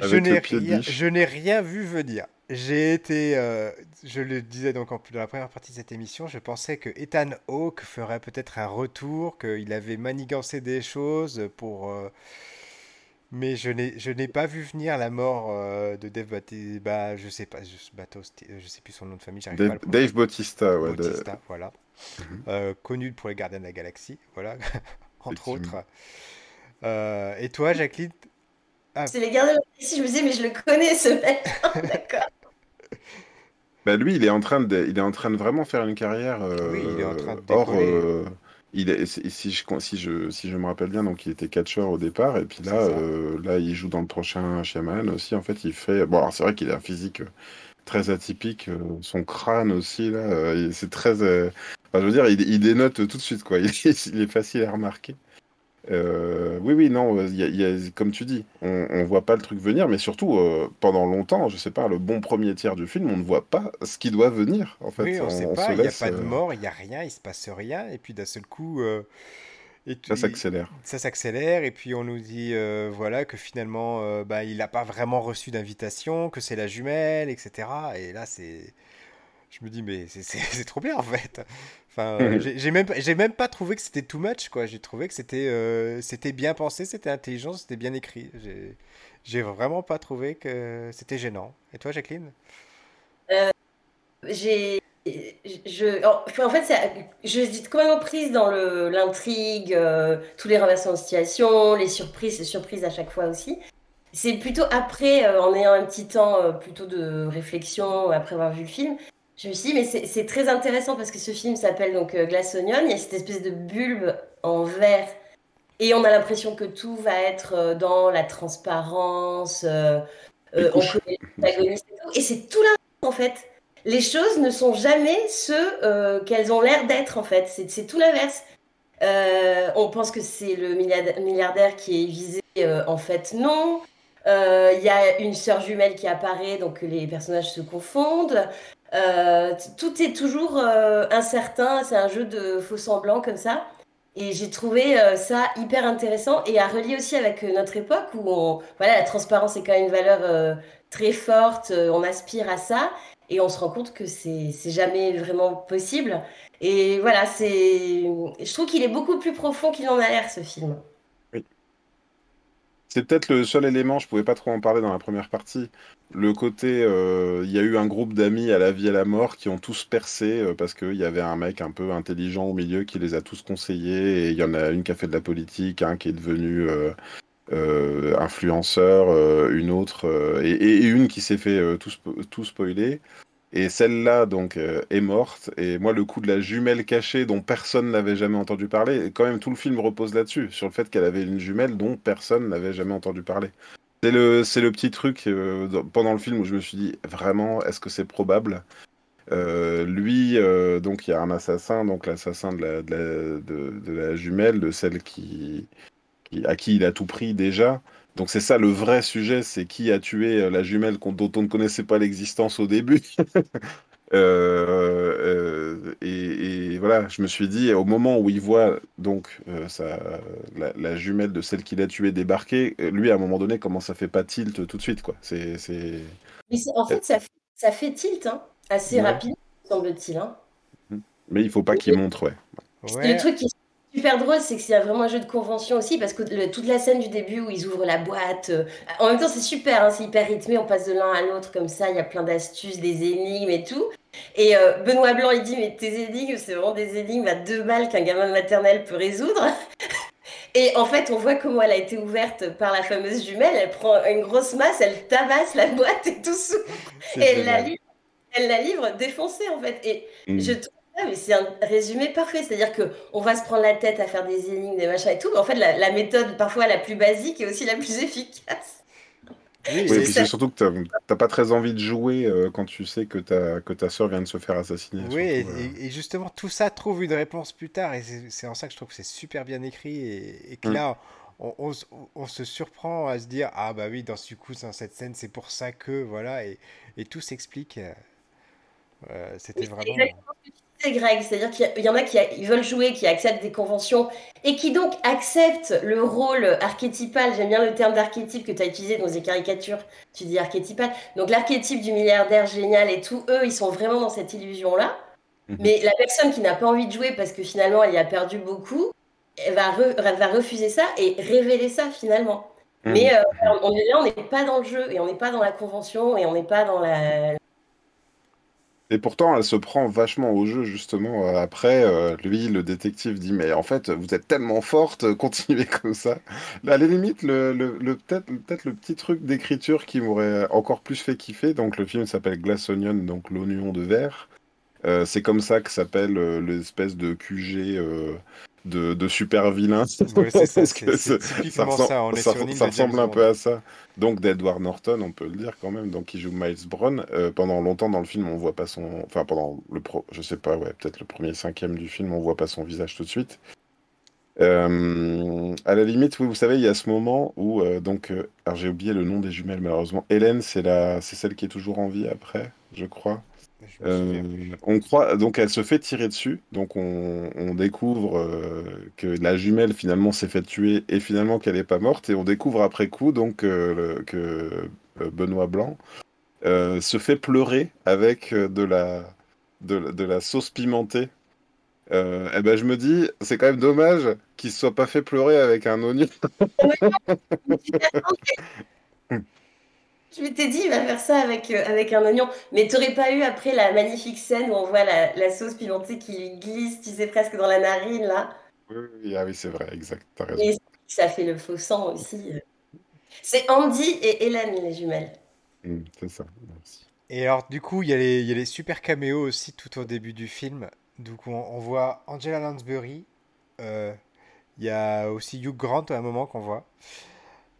je n'ai rien vu venir. J'ai été, euh, je le disais donc en, dans la première partie de cette émission, je pensais que Ethan Hawke ferait peut-être un retour, qu'il avait manigancé des choses pour. Euh, mais je n'ai, je n'ai pas vu venir la mort euh, de Dave Bautista. Bah, je sais pas, je, je sais plus son nom de famille. Dave, pas Dave Bautista, ouais. Bautista, voilà. Mhm. connu pour les Gardiens de la Galaxie, voilà. *laughs* entre autres. et toi, Jacqueline ah. C'est les gardiens de la galaxie, je me disais, mais je le connais ce mec. *laughs* D'accord. Bah lui, il est en train de, il est en train de vraiment faire une carrière. oui, il est en train de hors, il est, si, je, si, je, si je me rappelle bien, donc il était catcheur au départ, et puis là, euh, là, il joue dans le prochain Shaman aussi. En fait, il fait. Bon, c'est vrai qu'il a un physique euh, très atypique. Euh, son crâne aussi, là, c'est très. Enfin, je veux dire, il, il, dénote tout de suite, quoi. *laughs* il est facile à remarquer. Euh, oui, oui, non, y y a, comme tu dis, on, on voit pas le truc venir, mais surtout, euh, pendant longtemps, je sais pas, le bon premier tiers du film, on ne voit pas ce qui doit venir, en fait. Oui, on, sait pas, il n'y a pas de euh, mort, il n'y a rien, il se passe rien, et puis d'un seul coup... Et ça s'accélère. Ça s'accélère, et puis on nous dit voilà que finalement, bah, il n'a pas vraiment reçu d'invitation, que c'est la jumelle, etc. Et là, c'est je me dis mais *laughs* c'est trop bien en fait. Enfin, euh, *laughs* j'ai même j'ai même pas trouvé que c'était too much quoi. J'ai trouvé que c'était euh, c'était bien pensé, c'était intelligent, c'était bien écrit. J'ai vraiment pas trouvé que c'était gênant. Et toi, Jacqueline? Euh, J'ai je, en fait, je suis complètement prise dans l'intrigue, tous les renversements de situation, les surprises, les surprises à chaque fois aussi. C'est plutôt après, en ayant un petit temps plutôt de réflexion, après avoir vu le film, je me suis dit, mais c'est très intéressant parce que ce film s'appelle donc euh, Glass Onion. Il y a cette espèce de bulbe en verre et on a l'impression que tout va être euh, dans la transparence. Euh, euh on connaît et tout. Et c'est tout l'inverse en fait. Les choses ne sont jamais ce qu'elles ont l'air d'être en fait. C'est tout l'inverse. on pense que c'est le milliardaire qui est visé. en fait, non. Il y a une sœur jumelle qui apparaît, donc les personnages se confondent. Euh, tout est toujours euh, incertain, c'est un jeu de faux semblants comme ça. Et j'ai trouvé euh, ça hyper intéressant et à relier aussi avec notre époque où voilà, la transparence est quand même une valeur très forte, on aspire à ça et on se rend compte que c'est jamais vraiment possible. Et voilà, c'est, je trouve qu'il est beaucoup plus profond qu'il en a l'air ce film. C'est peut-être le seul élément, je pouvais pas trop en parler dans la première partie. Le côté, euh, il y a eu un groupe d'amis à la vie et à la mort qui ont tous percé euh, parce qu'il y avait un mec un peu intelligent au milieu qui les a tous conseillés et il y en a une qui a fait de la politique, un qui est devenu euh, influenceur, une autre et, une qui s'est fait tout, tout spoiler. Et celle-là, donc, euh, est morte. Et moi, le coup de la jumelle cachée dont personne n'avait jamais entendu parler, quand même, tout le film repose là-dessus, sur le fait qu'elle avait une jumelle dont personne n'avait jamais entendu parler. C'est le, le petit truc euh, pendant le film où je me suis dit, vraiment, est-ce que c'est probable? Euh, Lui, donc, il y a un assassin, donc l'assassin de la, de la jumelle, de celle qui, à qui il a tout pris déjà. Donc c'est ça le vrai sujet, c'est qui a tué euh, la jumelle dont on ne connaissait pas l'existence au début. *laughs* Euh, euh, et, voilà, je me suis dit, au moment où il voit donc la, jumelle de celle qu'il a tuée débarquer, lui à un moment donné comment ça fait pas tilt tout de suite quoi. C'est, en fait ça, fait ça fait tilt hein, assez rapidement semble-t-il. Hein. Mais il faut pas qu'il montre ouais. Le truc qui super drôle, c'est que c'est vraiment un jeu de convention aussi, parce que toute la scène du début où ils ouvrent la boîte, euh, en même temps c'est super, hein, c'est hyper rythmé, on passe de l'un à l'autre comme ça, il y a plein d'astuces, des énigmes et tout. Et euh, Benoît Blanc, il dit, mais tes énigmes, c'est vraiment des énigmes à deux balles qu'un gamin de maternelle peut résoudre. *laughs* Et en fait, on voit comment elle a été ouverte par la fameuse jumelle. Elle prend une grosse masse, elle tabasse la boîte et tout sous. Et elle la, livre, elle la livre défoncée, en fait. Et mm. je trouve mais c'est un résumé parfait. C'est-à-dire qu'on va se prendre la tête à faire des énigmes, des machins et tout. Mais en fait, la, méthode parfois la plus basique est aussi la plus *laughs* efficace. Oui, et puis c'est surtout que tu n'as pas très envie de jouer euh, quand tu sais que ta, que ta soeur vient de se faire assassiner. Oui, et, euh. justement, tout ça trouve une réponse plus tard. Et c'est en ça que je trouve que c'est super bien écrit. Et, que mm. là, on, on, se surprend à se dire Ah, bah oui, dans ce coup, dans cette scène, c'est pour ça que. Voilà. Et, et tout s'explique. Euh, C'était vraiment. Greg, c'est-à-dire qu'il y en a qui veulent jouer, qui acceptent des conventions et qui donc acceptent le rôle archétypal. J'aime bien le terme d'archétype que tu as utilisé dans les caricatures. Tu dis archétypal. Donc l'archétype du milliardaire génial et tout, eux, ils sont vraiment dans cette illusion-là. Mhm. Mais la personne qui n'a pas envie de jouer parce que finalement elle y a perdu beaucoup, elle va, va refuser ça et révéler ça finalement. Mhm. Mais euh, on est là, on n'est pas dans le jeu et on n'est pas dans la convention et on n'est pas dans la, Et pourtant, elle se prend vachement au jeu, justement. Euh, Après, euh, lui, le détective dit, mais en fait, vous êtes tellement forte, continuez *laughs* comme ça. À la limite, le, peut-être le petit truc d'écriture qui m'aurait encore plus fait kiffer. Donc, le film s'appelle Glass Onion, donc l'oignon de verre. Euh, c'est comme ça que s'appelle euh, l'espèce de QG euh, de, de super vilain. Ouais, c'est ça, *laughs* c'est c'est ressemble, ça. On est ça, sur une île ça de James ressemble un peu à ça. Donc d'Edward Norton, on peut le dire quand même, donc qui joue Miles Brown. Euh, pendant longtemps dans le film, on voit pas son, enfin pendant le pro, je sais pas, ouais, peut-être le premier cinquième du film, on voit pas son visage tout de suite. Euh, à la limite, oui, vous savez, il y a ce moment où euh, donc, alors j'ai oublié le nom des jumelles malheureusement. Hélène, c'est la, c'est celle qui est toujours en vie après, je crois. Euh, on croit donc elle se fait tirer dessus, donc on, on découvre euh, que la jumelle finalement s'est fait tuer et finalement qu'elle n'est pas morte et on découvre après coup donc euh, le- que Benoît Blanc euh, se fait pleurer avec de la de, la de la sauce pimentée. Euh, et ben je me dis c'est quand même dommage qu'il se soit pas fait pleurer avec un oignon. *laughs* *laughs* Je m'étais dit, il va faire ça avec, euh, avec un oignon. Mais t'aurais pas eu après la magnifique scène où on voit la, la sauce pimentée qui lui glisse, tu sais, presque dans la narine, là? Oui, oui, ah oui c'est vrai, exact, t'as raison. Et ça fait le faux sang aussi. euh. C'est Andy et Hélène, les jumelles. Mm, c'est ça. Merci. Et alors, du coup, il y a les, il y a les super caméos aussi tout au début du film. Donc, on, on voit Angela Lansbury. euh, Il y a aussi Hugh Grant à un moment qu'on voit.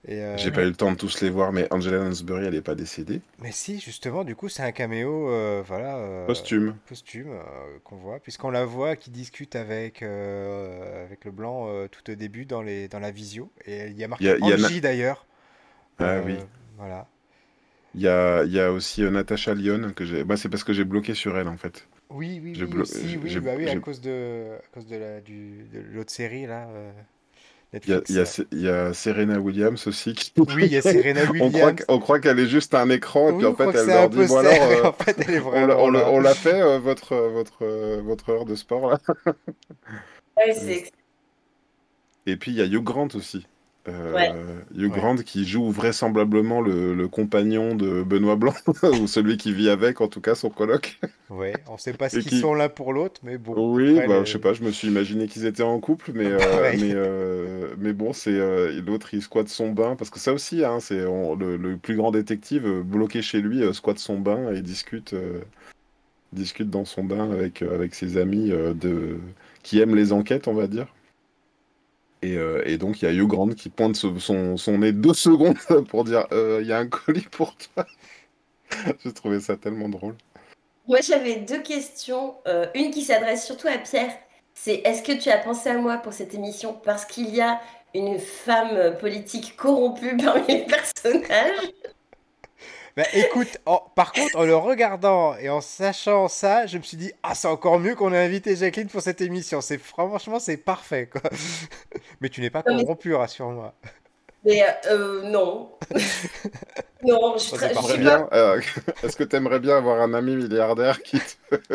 Euh, J'ai pas eu le temps de tous les voir, mais Angela Lansbury, elle est pas décédée. Mais si, justement, du coup, c'est un caméo, euh, voilà, euh, Posthume. posthume euh, qu'on voit, puisqu'on la voit qui discute avec, avec le blanc tout au début dans les, dans la visio. Et il y a marqué y a, Na- Angie d'ailleurs. Ah oui. Voilà. Il y a, y a aussi Natasha Lyon que j'ai. Bah, c'est parce que j'ai bloqué sur elle en fait. Oui, oui, oui, blo- aussi, oui, bah oui, à cause de, à cause de la, du, de l'autre série là, Il y a, Netflix. il y y a Serena Williams aussi. Qui... Oui, il y a Serena *laughs* on croit, Williams. qu'- on croit qu'elle est juste un écran et Oui, puis on en fait elle c'est leur un dit bon alors *laughs* euh, en fait, elle est on, l'a vraiment on on l'a fait euh, votre, votre, euh, votre heure de sport là. Ouais, *laughs* Euh, Et puis il y a Hugh Grant aussi. Euh, Ouais. Hugh Ouais. Grant qui joue vraisemblablement le, le compagnon de Benoît Blanc, *laughs* ou celui qui vit avec, en tout cas son coloc. Ouais, on sait pas ce qu'ils qui- sont l'un pour l'autre, mais bon. Oui, bah, les- je sais pas, je me suis imaginé qu'ils étaient en couple, mais, *laughs* euh, mais, euh, mais bon, c'est euh, l'autre il squatte son bain, parce que ça aussi, hein, c'est le, le plus grand détective bloqué chez lui euh, squatte son bain et discute, euh, discute dans son bain avec, euh, avec ses amis euh, de, qui aiment les enquêtes, on va dire. Et, euh, et donc il y a Hugh qui pointe son, nez deux secondes *laughs* pour dire Euh, il y a un colis pour toi. *laughs* J'ai trouvé ça tellement drôle. Moi, j'avais deux questions. Euh, une qui s'adresse surtout à Pierre. C'est est-ce que tu as pensé à moi pour cette émission? Parce qu'il y a une femme politique corrompue *laughs* parmi les personnages Bah écoute, en- par contre, en le regardant et en sachant ça, je me suis dit, ah, c'est encore mieux qu'on ait invité Jacqueline pour cette émission. C'est franchement, c'est parfait, quoi. *laughs* Mais tu n'es pas corrompu, rassure-moi. Mais euh, euh, non. *laughs* non, je suis, Ça, très- c'est je pas. bien, euh, *laughs* est-ce que tu aimerais bien avoir un ami milliardaire qui te-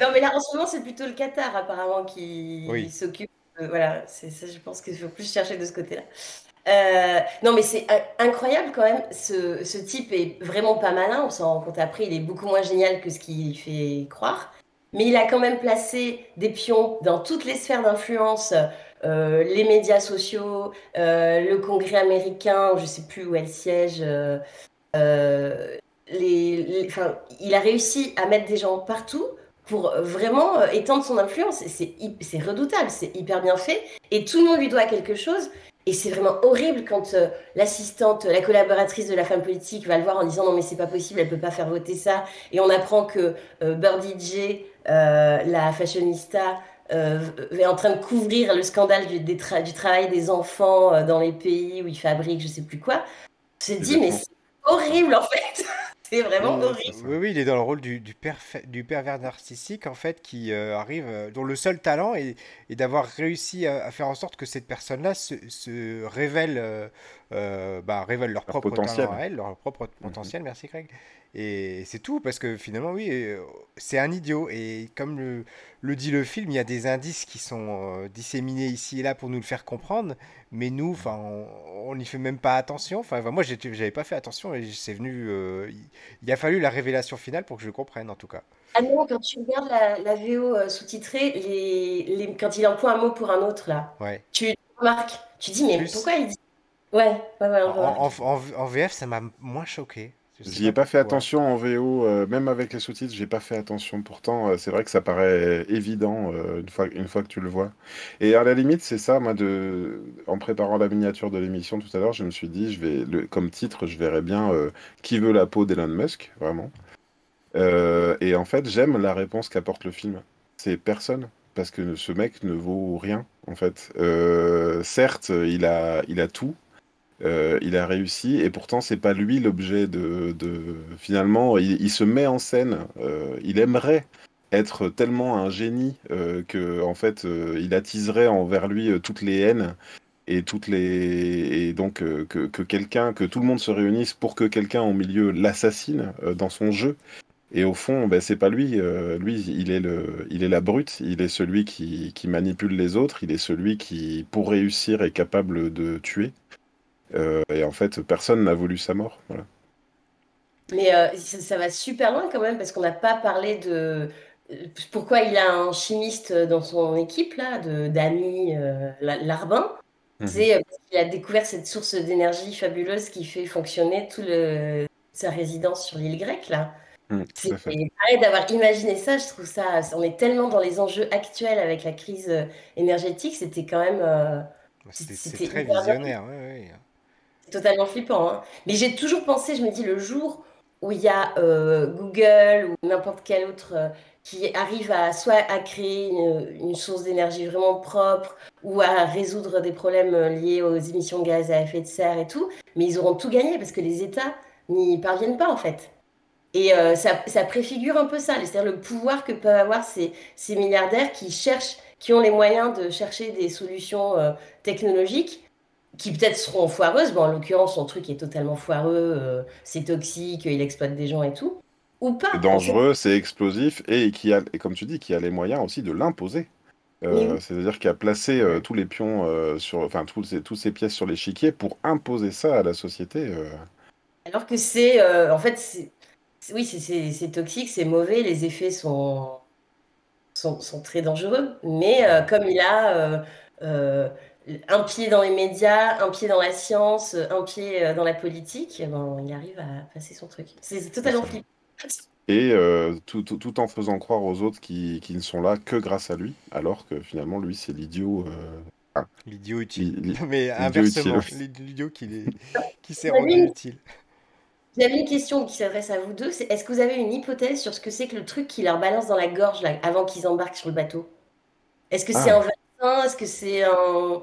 Non, mais là, en ce moment, c'est plutôt le Qatar, apparemment, qui Oui. s'occupe. de- Voilà, c'est ça, je pense qu'il faut plus chercher de ce côté-là. Euh, non, mais c'est in- incroyable quand même. Ce, type est vraiment pas malin. On s'en rend compte après. Il est beaucoup moins génial que ce qu'il fait croire. Mais il a quand même placé des pions dans toutes les sphères d'influence. euh, les médias sociaux, euh, le Congrès américain, je sais plus où elle siège. il a réussi à mettre des gens partout pour vraiment étendre son influence. C'est redoutable, c'est hyper bien fait. Et tout le monde lui doit quelque chose. Et c'est vraiment horrible quand euh, l'assistante, la collaboratrice de la femme politique va le voir en disant non mais c'est pas possible, elle peut pas faire voter ça. Et on apprend que euh, Birdie J, euh, la fashionista, est en train de couvrir le scandale du, des tra- du travail des enfants dans les pays où ils fabriquent je sais plus quoi. On se dit mais c'est horrible en fait. C'est vraiment Oui, horrible. Oui, oui, il est dans le rôle du, du, perf- du pervers narcissique, en fait, qui euh, arrive, euh, dont le seul talent est, est d'avoir réussi à, à faire en sorte que cette personne-là se, se révèle euh, bah, révèlent leur, propre potentiel. talent à elles, leur propre mhm. potentiel. Merci Craig. Et c'est tout, parce que finalement, oui, euh, c'est un idiot. Et comme le, dit le film, il y a des indices qui sont euh, disséminés ici et là pour nous le faire comprendre. Mais nous, enfin, on n'y fait même pas attention. Enfin, moi, j'avais pas fait attention et c'est venu. Euh, il a fallu la révélation finale pour que je comprenne, en tout cas. Ah non, quand tu regardes la, VO sous-titrée, les, quand il emploie un mot pour un autre, là, tu remarques, tu dis, mais pourquoi il dit. Ouais, ouais, ouais, en, en VF, ça m'a moins choqué. J'y ai pas fait attention en VO, euh, même avec les sous-titres, j'ai pas fait attention. Pourtant, euh, c'est vrai que ça paraît évident euh, une fois, une fois que tu le vois. Et à la limite, c'est ça, moi, de, en préparant la miniature de l'émission tout à l'heure, je me suis dit, je vais, le, comme titre, je verrais bien Qui veut la peau d'Elon Musk, vraiment. et en fait, j'aime la réponse qu'apporte le film. C'est personne, parce que ce mec ne vaut rien, en fait. certes, il a, il a tout, euh, il a réussi et pourtant c'est pas lui l'objet de, finalement il, se met en scène euh, il aimerait être tellement un génie euh, que en fait il attiserait envers lui toutes les haines et toutes les et donc que, quelqu'un que tout le monde se réunisse pour que quelqu'un au milieu l'assassine dans son jeu. Et au fond ben, c'est pas lui lui il est le il est la brute il est celui qui, qui manipule les autres il est celui qui pour réussir est capable de tuer. euh, et en fait, personne n'a voulu sa mort. Voilà. Mais euh, ça, va super loin quand même, parce qu'on n'a pas parlé de euh, pourquoi il a un chimiste dans son équipe, là, d'Annie Larbin. Mhm. C'est parce qu'il a découvert cette source d'énergie fabuleuse qui fait fonctionner tout le, sa résidence sur l'île grecque, là. C'est pareil d'avoir imaginé ça, je trouve ça. On est tellement dans les enjeux actuels avec la crise énergétique, c'était quand même. c'était très visionnaire, oui, oui totalement flippant. Hein. Mais j'ai toujours pensé, je me dis, le jour où il y a euh, Google ou n'importe quel autre euh, qui arrive à soit à créer une, source d'énergie vraiment propre ou à résoudre des problèmes euh, liés aux émissions de gaz à effet de serre et tout, mais ils auront tout gagné parce que les États n'y parviennent pas en fait. Et ça, préfigure un peu ça, c'est-à-dire le pouvoir que peuvent avoir ces, ces, milliardaires qui cherchent, qui ont les moyens de chercher des solutions technologiques qui peut-être seront foireuses. Bon, en l'occurrence, son truc est totalement foireux, euh, c'est toxique, il exploite des gens et tout. Ou pas. C'est dangereux, c'est explosif et qui a, et comme tu dis, qui a les moyens aussi de l'imposer. Euh, c'est-à-dire qu'il a placé euh, tous les pions sur, enfin toutes ces, toutes ces pièces sur l'échiquier pour imposer ça à la société. Alors que c'est, en fait, oui, c'est toxique, c'est mauvais, les effets sont, sont, sont très dangereux. Mais comme il a un pied dans les médias, un pied dans la science, un pied euh, dans la politique, bon, il arrive à passer son truc. C'est totalement flippant. Et euh, tout, tout, tout, en faisant croire aux autres qui, qui, ne sont là que grâce à lui, alors que finalement, lui, c'est l'idiot. Euh, l'idiot utile. Mais inversement, l'idiot qui, *laughs* qui s'est rendu utile. J'avais une question qui s'adresse à vous deux. est-ce que vous avez une hypothèse sur ce que c'est que le truc qui leur balance dans la gorge là, avant qu'ils embarquent sur le bateau? Est-ce que c'est ah. un vaccin? Est-ce que c'est un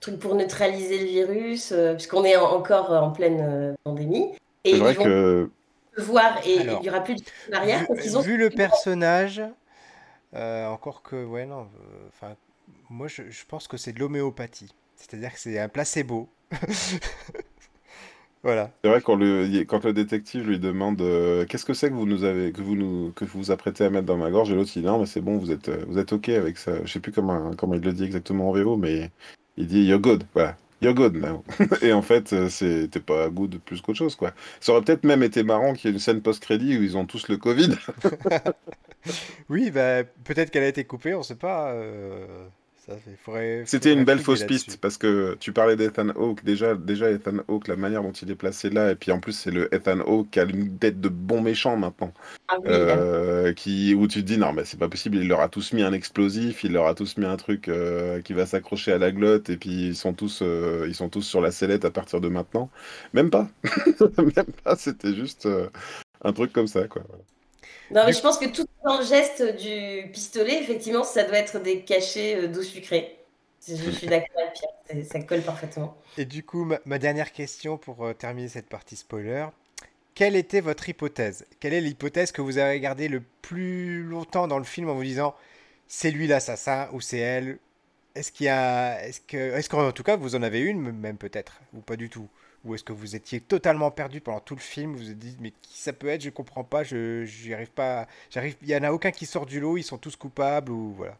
truc pour neutraliser le virus, euh, puisqu'on est encore en pleine euh, pandémie. Et ils vont que... voir et il n'y aura plus de barrière. Vu, ont... vu le personnage, euh, encore que, ouais, non, enfin, moi je, je, pense que c'est de l'homéopathie. C'est-à-dire que c'est un placebo. *laughs* voilà. C'est vrai quand le, quand le détective lui demande qu'est-ce que c'est que vous nous avez que vous nous que vous vous apprêtez à mettre dans ma gorge et l'autre il dit non mais c'est bon vous êtes vous êtes ok avec ça je sais plus comment comment il le dit exactement en VO mais il dit You're good, voilà. You're good now. *laughs* et en fait, euh, c'était pas good plus qu'autre chose, quoi. Ça aurait peut-être même été marrant qu'il y ait une scène post-crédit où ils ont tous le Covid. *laughs* oui, bah, peut-être qu'elle a été coupée, on sait pas. Euh... C'était une belle fausse piste parce que tu parlais d'Ethan Hawke. Déjà, déjà, Ethan Hawke, la manière dont il est placé là, et puis en plus, c'est le Ethan Hawke qui a une tête de bon méchant maintenant. Ah euh, qui, où tu te dis, non, mais c'est pas possible, il leur a tous mis un explosif, il leur a tous mis un truc euh, qui va s'accrocher à la glotte, et puis ils sont, tous, euh, ils sont tous sur la sellette à partir de maintenant. Même pas. *laughs* Même pas, c'était juste un truc comme ça, quoi. Non, mais je pense que tout dans le geste du pistolet, effectivement, ça doit être des cachets euh, d'eau sucrée. Je, suis d'accord avec Pierre, ça colle parfaitement. Et du coup, ma, dernière question pour euh, terminer cette partie spoiler. Quelle était votre hypothèse? Quelle est l'hypothèse que vous avez gardée le plus longtemps dans le film en vous disant c'est lui l'assassin ou c'est elle? Est-ce qu'il y a, est-ce que, est-ce qu'en tout cas vous en avez une même peut-être? Ou pas du tout, ou est-ce que vous étiez totalement perdu pendant tout le film, vous vous êtes dit mais qui ça peut être, je comprends pas, je, j'y arrive pas, j'arrive, il y en a aucun qui sort du lot, ils sont tous coupables ou voilà.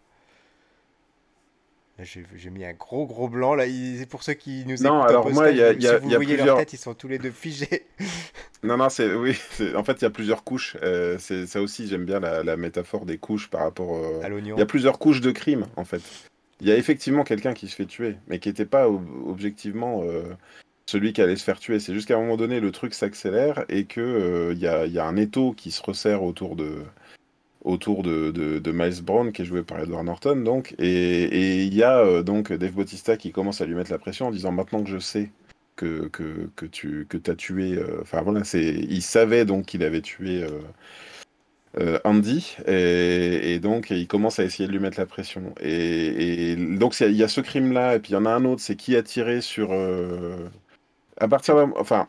J'ai mis un gros gros blanc là. C'est pour ceux qui nous non, alors moi, il y a, y a, si vous voyez plusieurs... leur tête, ils sont tous les deux figés. *laughs* non, non, c'est oui. En fait, il y a plusieurs couches. Euh, c'est ça aussi, j'aime bien la, la, métaphore des couches par rapport euh... à l'oignon. Il y a plusieurs couches de crime en fait. Il y a effectivement quelqu'un qui se fait tuer, mais qui n'était pas objectivement euh, celui qui allait se faire tuer. C'est juste qu'à un moment donné, le truc s'accélère et que euh, il y a, y, a, un étau qui se resserre autour de Miles Brown, qui est joué par Edward Norton, et il y a euh, donc Dave Bautista qui commence à lui mettre la pression en disant maintenant que je sais que, tu que as tué, euh, enfin voilà, il savait donc qu'il avait tué euh, euh Andy, et, donc il commence à essayer de lui mettre la pression. Et, donc il y, y, a ce crime-là, et puis il y en a un autre, c'est qui a tiré sur... à partir. Enfin,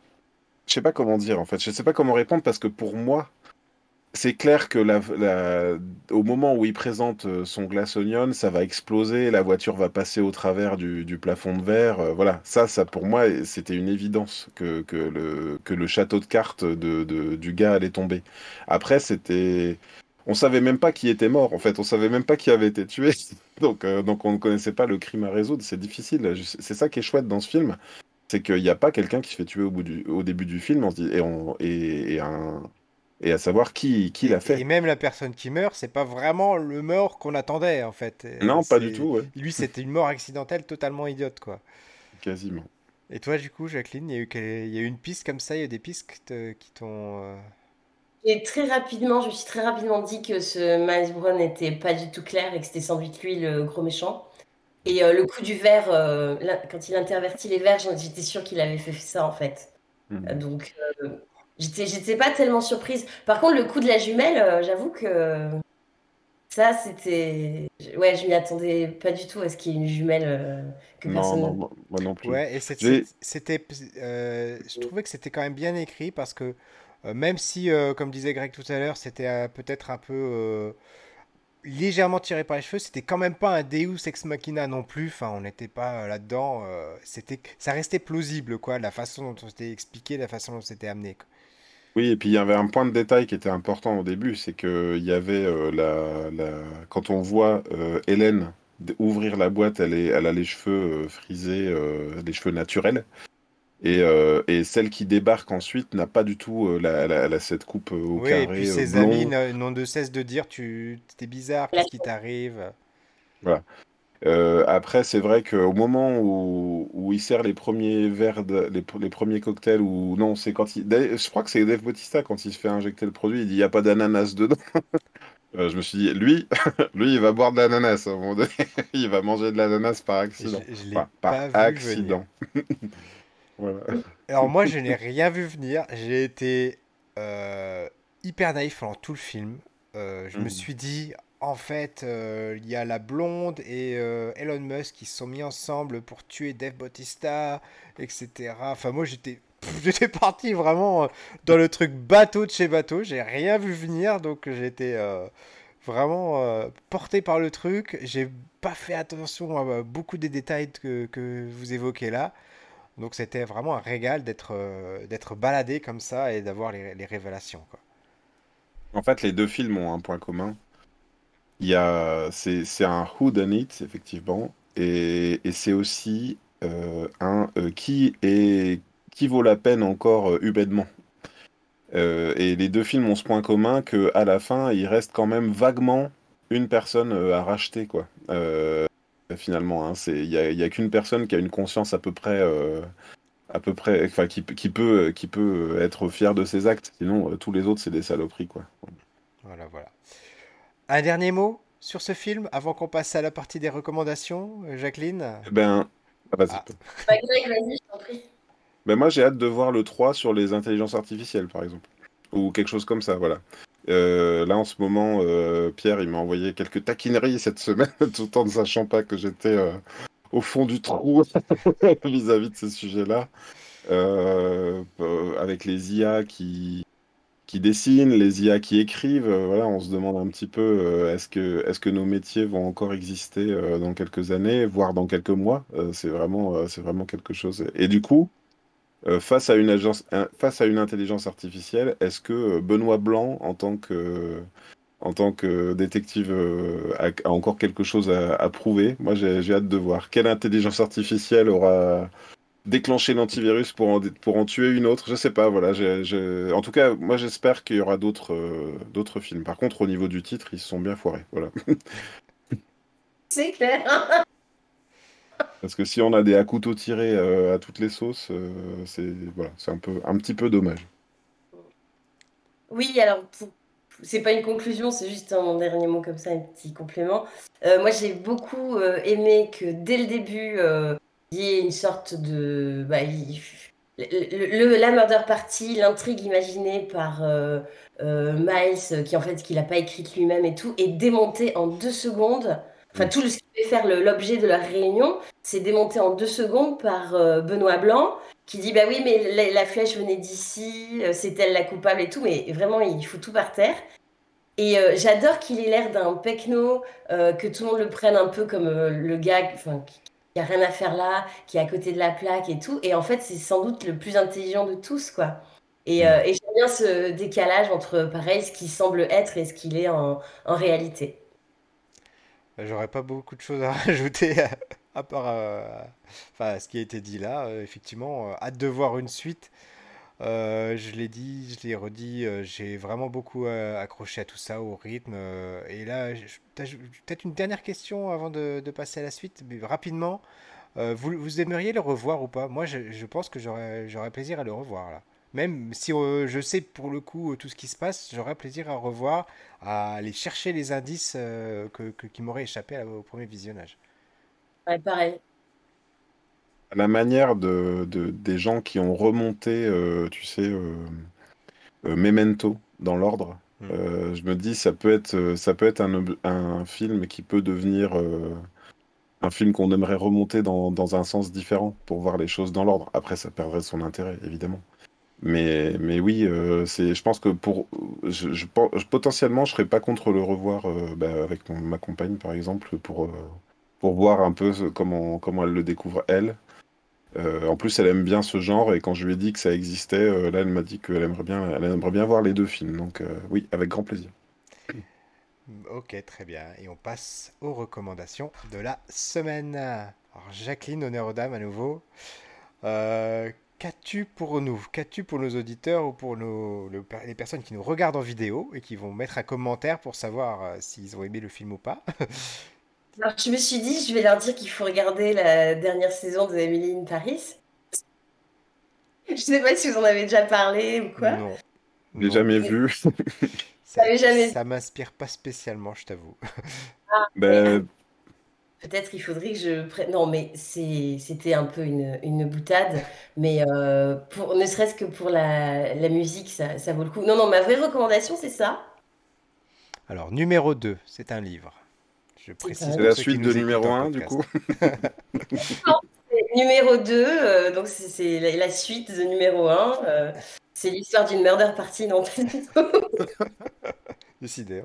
je sais pas comment dire en fait, je sais pas comment répondre parce que pour moi, c'est clair que au moment où il présente euh, son glace onion, ça va exploser, la voiture va passer au travers du, du plafond de verre. Euh, voilà, ça, ça pour moi, c'était une évidence que, que, le, que le château de cartes de, de, du gars allait tomber. Après, c'était. On savait même pas qui était mort, en fait. On savait même pas qui avait été tué. *laughs* donc, euh, donc, on ne connaissait pas le crime à résoudre. C'est difficile. C'est ça qui est chouette dans ce film. C'est qu'il n'y a pas quelqu'un qui se fait tuer au, bout du, au début du film on se dit, et, on, et, et un et à savoir qui, qui l'a fait. Et même la personne qui meurt, c'est pas vraiment le mort qu'on attendait en fait. Non, pas du tout. Ouais. Lui, c'était une mort accidentelle totalement idiote quoi. Quasiment. Et toi, du coup, Jacqueline, il y a eu, il y a eu une piste comme ça, il y a des pistes qui t'ont. Euh... Et très rapidement, je me suis très rapidement dit que ce Miles Brown n'était pas du tout clair et que c'était sans doute lui le gros méchant. Et euh, le coup du verre, euh, là, quand il intervertit les verres, j'étais sûre qu'il avait fait ça en fait. Mmh. Donc, euh, J'étais, j'étais pas tellement surprise. Par contre, le coup de la jumelle, euh, j'avoue que ça, c'était. Ouais, je m'y attendais pas du tout à ce qu'il y ait une jumelle euh, que non, personne. Non, moi non plus. Ouais, et c'était. c'était euh, je trouvais que c'était quand même bien écrit parce que euh, même si, euh, comme disait Greg tout à l'heure, c'était peut-être un peu légèrement tiré par les cheveux, c'était quand même pas un Deus ex machina non plus. Enfin, on n'était pas là-dedans. c'était, ça restait plausible, quoi, la façon dont on s'était expliqué, la façon dont c'était amené. Oui, et puis il y avait un point de détail qui était important au début, c'est qu'il y avait euh, la, quand on voit euh, Hélène ouvrir la boîte, elle, est, elle a les cheveux euh, frisés, les cheveux naturels. Et, et, celle qui débarque ensuite n'a pas du tout la, la, la, cette coupe au oui, carré. Et puis ses blond. amis n'ont de cesse de dire tu es bizarre, qu'est-ce qui t'arrive? Voilà. Euh, après, c'est vrai qu'au moment où, où, il sert les premiers verres, de, les, les, premiers cocktails, ou non, c'est quand il. Je crois que c'est Dave Bautista quand il se fait injecter le produit, il dit il n'y a pas d'ananas dedans. *laughs* euh, je me suis dit, lui, *laughs* lui, il va boire de l'ananas à un moment donné. *laughs* il va manger de l'ananas par accident. Je, je enfin, par accident. Voilà. Alors, moi, je n'ai rien vu venir. J'ai été euh, hyper naïf pendant tout le film. Euh, je mmh. me suis dit, en fait, euh, il y a la blonde et Elon Musk qui se sont mis ensemble pour tuer Dave Bautista, etc. Enfin, moi, j'étais, *laughs* j'étais parti vraiment dans le truc bateau de chez bateau. J'ai rien vu venir, donc j'étais euh, vraiment euh, porté par le truc. J'ai pas fait attention à beaucoup des détails que, que vous évoquez là. Donc, c'était vraiment un régal d'être, d'être baladé comme ça et d'avoir les, révélations. En fait, les deux films ont un point commun il y a, c'est, un who done it, effectivement, et, et c'est aussi euh, un euh, qui est qui vaut la peine encore euh, humainement. et les deux films ont ce point commun que à la fin, il reste quand même vaguement une personne à racheter, quoi. Finalement, hein, c'est il y a, y a qu'une personne qui a une conscience à peu près à peu près, enfin qui, qui peut qui peut être fier de ses actes. Sinon, tous les autres, c'est des saloperies, quoi. Voilà, voilà. Un dernier mot sur ce film avant qu'on passe à la partie des recommandations, Jacqueline? Ben, ah, vas-y. Ah. Bah, Greg, vas-y, je t'en prie. Ben, moi, j'ai hâte de voir le 3 sur les intelligences artificielles, par exemple. Ou quelque chose comme ça, voilà. Euh, là, en ce moment, euh, Pierre, il m'a envoyé quelques taquineries cette semaine, *laughs* tout en ne sachant pas que j'étais euh, au fond du trou *laughs* vis-à-vis -vis de ces sujets-là. Avec les IA qui, qui dessinent, les IA qui écrivent. Voilà, on se demande un petit peu est-ce que, est-ce que nos métiers vont encore exister dans quelques années, voire dans quelques mois? c'est vraiment, c'est vraiment quelque chose. Et du coup, face à une agence, face à une intelligence artificielle, est-ce que Benoît Blanc, en tant que en tant que détective, a, encore quelque chose à, prouver? Moi, j'ai hâte de voir quelle intelligence artificielle aura, déclencher l'antivirus pour en, pour en tuer une autre? Je sais pas, voilà. En tout cas, moi j'espère qu'il y aura d'autres euh, films. Par contre, au niveau du titre, ils se sont bien foirés. Voilà. *laughs* C'est clair. *laughs* Parce que si on a des à couteau tirés euh, à toutes les sauces, euh, c'est voilà, un peu un petit peu dommage. Oui, alors c'est pas une conclusion, c'est juste mon dernier mot comme ça, un petit complément. moi, j'ai beaucoup aimé que dès le début, il y ait une sorte de. Bah, le, la murder party, l'intrigue imaginée par euh, euh, Miles, qui en fait qu'il n'a pas écrite lui-même et tout, est démontée en deux secondes. Enfin, mm. tout ce qui fait faire l'objet de la réunion, c'est démonté en deux secondes par euh, Benoît Blanc, qui dit Bah oui, mais la, flèche venait d'ici, c'est elle la coupable et tout, mais vraiment, il faut tout par terre. Et j'adore qu'il ait l'air d'un pecno, que tout le monde le prenne un peu comme le gars enfin, qui a rien à faire là, qui est à côté de la plaque et tout. Et en fait, c'est sans doute le plus intelligent de tous, quoi. Et, mm. euh, et j'aime bien ce décalage entre, pareil, ce qui semble être et ce qu'il est en, en réalité. J'aurais pas beaucoup de choses à *laughs* rajouter à, part euh, enfin, ce qui a été dit là. Euh, effectivement, hâte de voir une suite. je l'ai dit, je l'ai redit, j'ai vraiment beaucoup accroché à tout ça, au rythme. et là, peut-être une dernière question avant de, passer à la suite, mais rapidement. vous, vous, aimeriez le revoir ou pas? Moi, je, pense que j'aurais plaisir à le revoir là. Même si je sais pour le coup tout ce qui se passe, j'aurais plaisir à revoir, à aller chercher les indices que, qui m'auraient échappé au premier visionnage. Ouais, pareil la manière de, des gens qui ont remonté, euh, tu sais, euh, euh, Memento dans l'ordre. Hmm. je me dis, ça peut être, ça peut être un, un film qui peut devenir un film qu'on aimerait remonter dans, dans, un sens différent pour voir les choses dans l'ordre. Après, ça perdrait son intérêt, évidemment. Mais, mais oui, c'est, je pense que pour, je, je, potentiellement, je serais pas contre le revoir bah, avec ma compagne, par exemple, pour, pour voir un peu comment, comment elle le découvre elle. Euh, en plus, elle aime bien ce genre et quand je lui ai dit que ça existait, euh, là, elle m'a dit qu'elle aimerait bien, aimerait bien voir les deux films. Donc euh, oui, avec grand plaisir. Ok, très bien. Et on passe aux recommandations de la semaine. Alors, Jacqueline, honneur aux dames à nouveau. Qu'as-tu pour nous? Qu'as-tu pour nos auditeurs ou pour nos, les personnes qui nous regardent en vidéo et qui vont mettre un commentaire pour savoir s'ils ont aimé le film ou pas? *laughs* Alors, je me suis dit, je vais leur dire qu'il faut regarder la dernière saison de Emily in Paris. Je sais pas si vous en avez déjà parlé ou quoi. Non. Je l'ai jamais vu. ça, jamais... ça m'inspire pas spécialement, je t'avoue. Ah, ben... Peut-être qu'il faudrait que je Non, mais c'était un peu une, une boutade. Mais euh, pour, ne serait-ce que pour la, la musique, ça, ça, vaut le coup. Non, non, ma vraie recommandation, c'est ça? Alors, numéro 2, c'est un livre. C'est la suite de numéro 1, du coup Numéro 2, euh, donc c'est la, suite de numéro 1. Euh, c'est l'histoire d'une murder party, non *laughs* Décidé.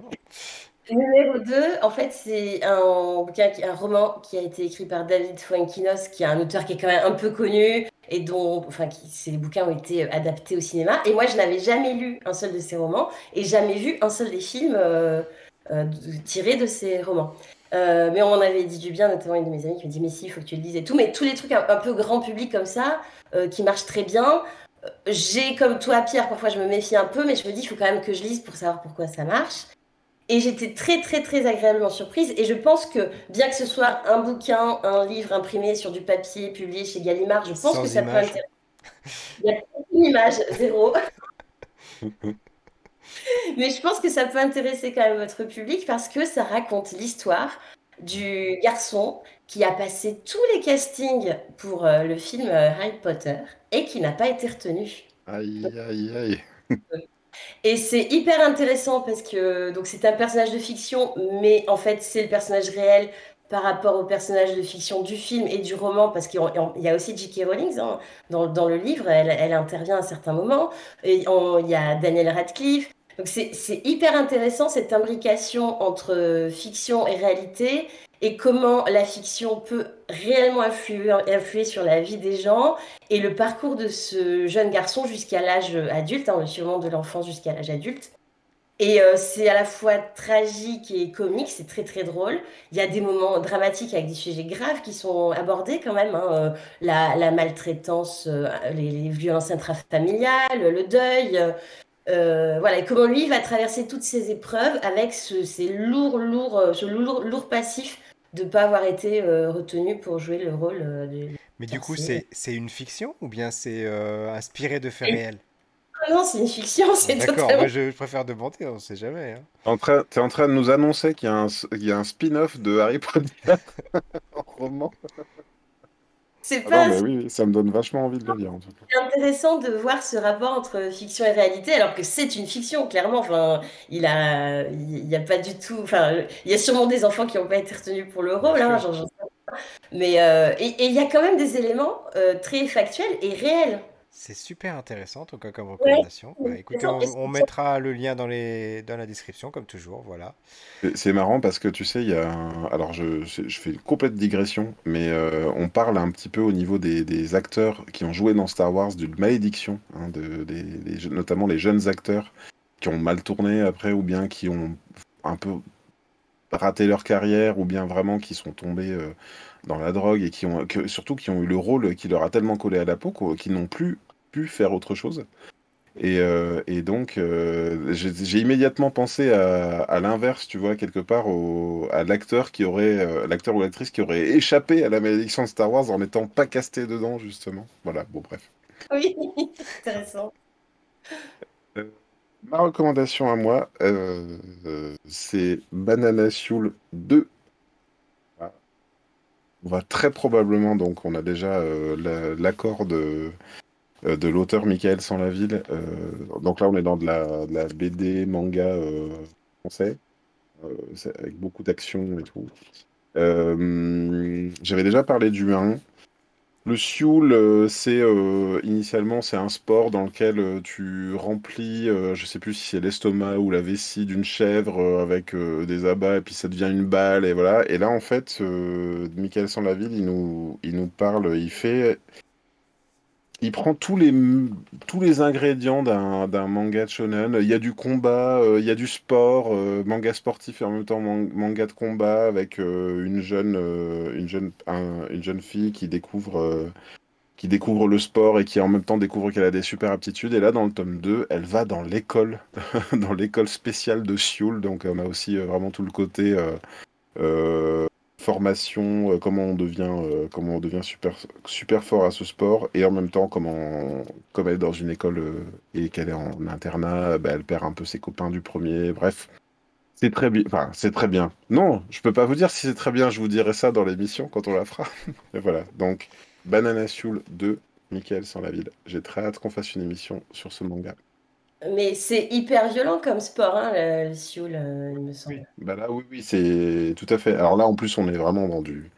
Numéro 2, en fait, c'est un, un roman qui a été écrit par David Fuenkinos, qui est un auteur qui est quand même un peu connu et dont, enfin, qui, ces bouquins ont été adaptés au cinéma. Et moi, je n'avais jamais lu un seul de ses romans et jamais vu un seul des films euh, tirés de ses romans. Euh, mais on m'en avait dit du bien, notamment une de mes amies qui me dit Mais si, il faut que tu le lises et tout. Mais tous les trucs un, peu grand public comme ça, euh, qui marchent très bien. Euh, j'ai, comme toi, Pierre, parfois je me méfie un peu, mais je me dis Il faut quand même que je lise pour savoir pourquoi ça marche. Et j'étais très, très, très agréablement surprise. Et je pense que, bien que ce soit un bouquin, un livre imprimé sur du papier, publié chez Gallimard, je pense que ça peut intéresser. Il y a aucune image, zéro. *laughs* Mais je pense que ça peut intéresser quand même votre public parce que ça raconte l'histoire du garçon qui a passé tous les castings pour euh, le film euh, Harry Potter et qui n'a pas été retenu. Aïe, aïe, aïe. Et c'est hyper intéressant parce que donc c'est un personnage de fiction, mais en fait c'est le personnage réel par rapport au personnage de fiction du film et du roman, parce qu'il y a aussi J.K. Rowling hein, dans, le livre, elle, elle, intervient à certains moments. Et il y a Daniel Radcliffe. Donc c'est hyper intéressant cette imbrication entre fiction et réalité et comment la fiction peut réellement influer, influer, sur la vie des gens et le parcours de ce jeune garçon jusqu'à l'âge adulte, hein, sûrement de l'enfance jusqu'à l'âge adulte. Et euh, c'est à la fois tragique et comique, c'est très très drôle. Il y a des moments dramatiques avec des sujets graves qui sont abordés quand même. Hein, euh, la, maltraitance, euh, les, violences intrafamiliales, le deuil. voilà, et comment lui va traverser toutes ces épreuves avec ce, ces lourds, ce lourd, lourd passif de ne pas avoir été retenu pour jouer le rôle de... Mais du coup, c'est une fiction ou bien c'est inspiré de faits réels? Ah non, c'est une fiction, *laughs* c'est D'accord, moi je préfère demander, on sait jamais. Hein. Tu es en train de nous annoncer qu'il y a un, un spin-off de Harry Potter *laughs* en roman C'est ah pas. non, mais oui, ça me donne vachement envie de le lire en tout cas. C'est intéressant de voir ce rapport entre fiction et réalité, alors que c'est une fiction, clairement. Enfin, il a, il y a pas du tout. Enfin, il y a sûrement des enfants qui n'ont pas été retenus pour le rôle, hein, mais euh, et il y a quand même des éléments euh, très factuels et réels. C'est super intéressant, en tout cas, comme recommandation. Bah, écoutez, on, mettra le lien dans, les, dans la description, comme toujours, voilà. C'est marrant parce que tu sais, il y a Alors, je, je fais une complète digression, mais euh, on parle un petit peu au niveau des, acteurs qui ont joué dans Star Wars d'une malédiction, hein, de, des, notamment les jeunes acteurs qui ont mal tourné après, ou bien qui ont un peu raté leur carrière, ou bien vraiment qui sont tombés... Euh, dans la drogue et qui ont surtout qui ont eu le rôle qui leur a tellement collé à la peau qu'ils n'ont plus pu faire autre chose. Et, euh, et donc, euh, j'ai immédiatement pensé à, à l'inverse, tu vois, quelque part, au, à l'acteur qui aurait, euh, l'acteur ou l'actrice qui aurait échappé à la malédiction de Star Wars en n'étant pas casté dedans, justement. Voilà, bon, bref. Oui, *laughs* intéressant. ma recommandation à moi, c'est Banana Soul 2 on va très probablement, donc on a déjà euh, l'accord de, de l'auteur Michael Sans-la-Ville. Euh, donc là, on est dans de la, BD, manga français, avec beaucoup d'action et tout. J'avais déjà parlé du 1. Le sioul, euh, c'est euh, initialement c'est un sport dans lequel euh, tu remplis, je sais plus si c'est l'estomac ou la vessie d'une chèvre avec des abats et puis ça devient une balle et voilà. Et là en fait, Michael Sanlaville, il nous, il nous parle, il fait, il prend tous les, tous les ingrédients d'un manga de shonen. Il y a du combat, euh, il y a du sport, euh, manga sportif et en même temps manga de combat avec euh, une, jeune, une, jeune, une jeune fille qui découvre, qui découvre le sport et qui en même temps découvre qu'elle a des super aptitudes. Et là, dans le tome 2, elle va dans l'école, *laughs* dans l'école spéciale de Seoul. Donc on a aussi vraiment tout le côté formation, euh, comment on devient, euh, comment on devient super, super fort à ce sport, et en même temps, comment, comme elle est dans une école euh, et qu'elle est en internat, bah, elle perd un peu ses copains du premier. Bref, c'est très bien. Enfin, c'est très bien. Non, je peux pas vous dire si c'est très bien. Je vous dirai ça dans l'émission quand on la fera. *laughs* et voilà. Donc, Banana Soul 2, Michael sans la ville. J'ai très hâte qu'on fasse une émission sur ce manga. Mais c'est hyper violent comme sport, hein, le, Sioul, euh, il me semble. Oui, bah là, oui, oui, c'est tout à fait. Alors là, en plus, on est vraiment dans du.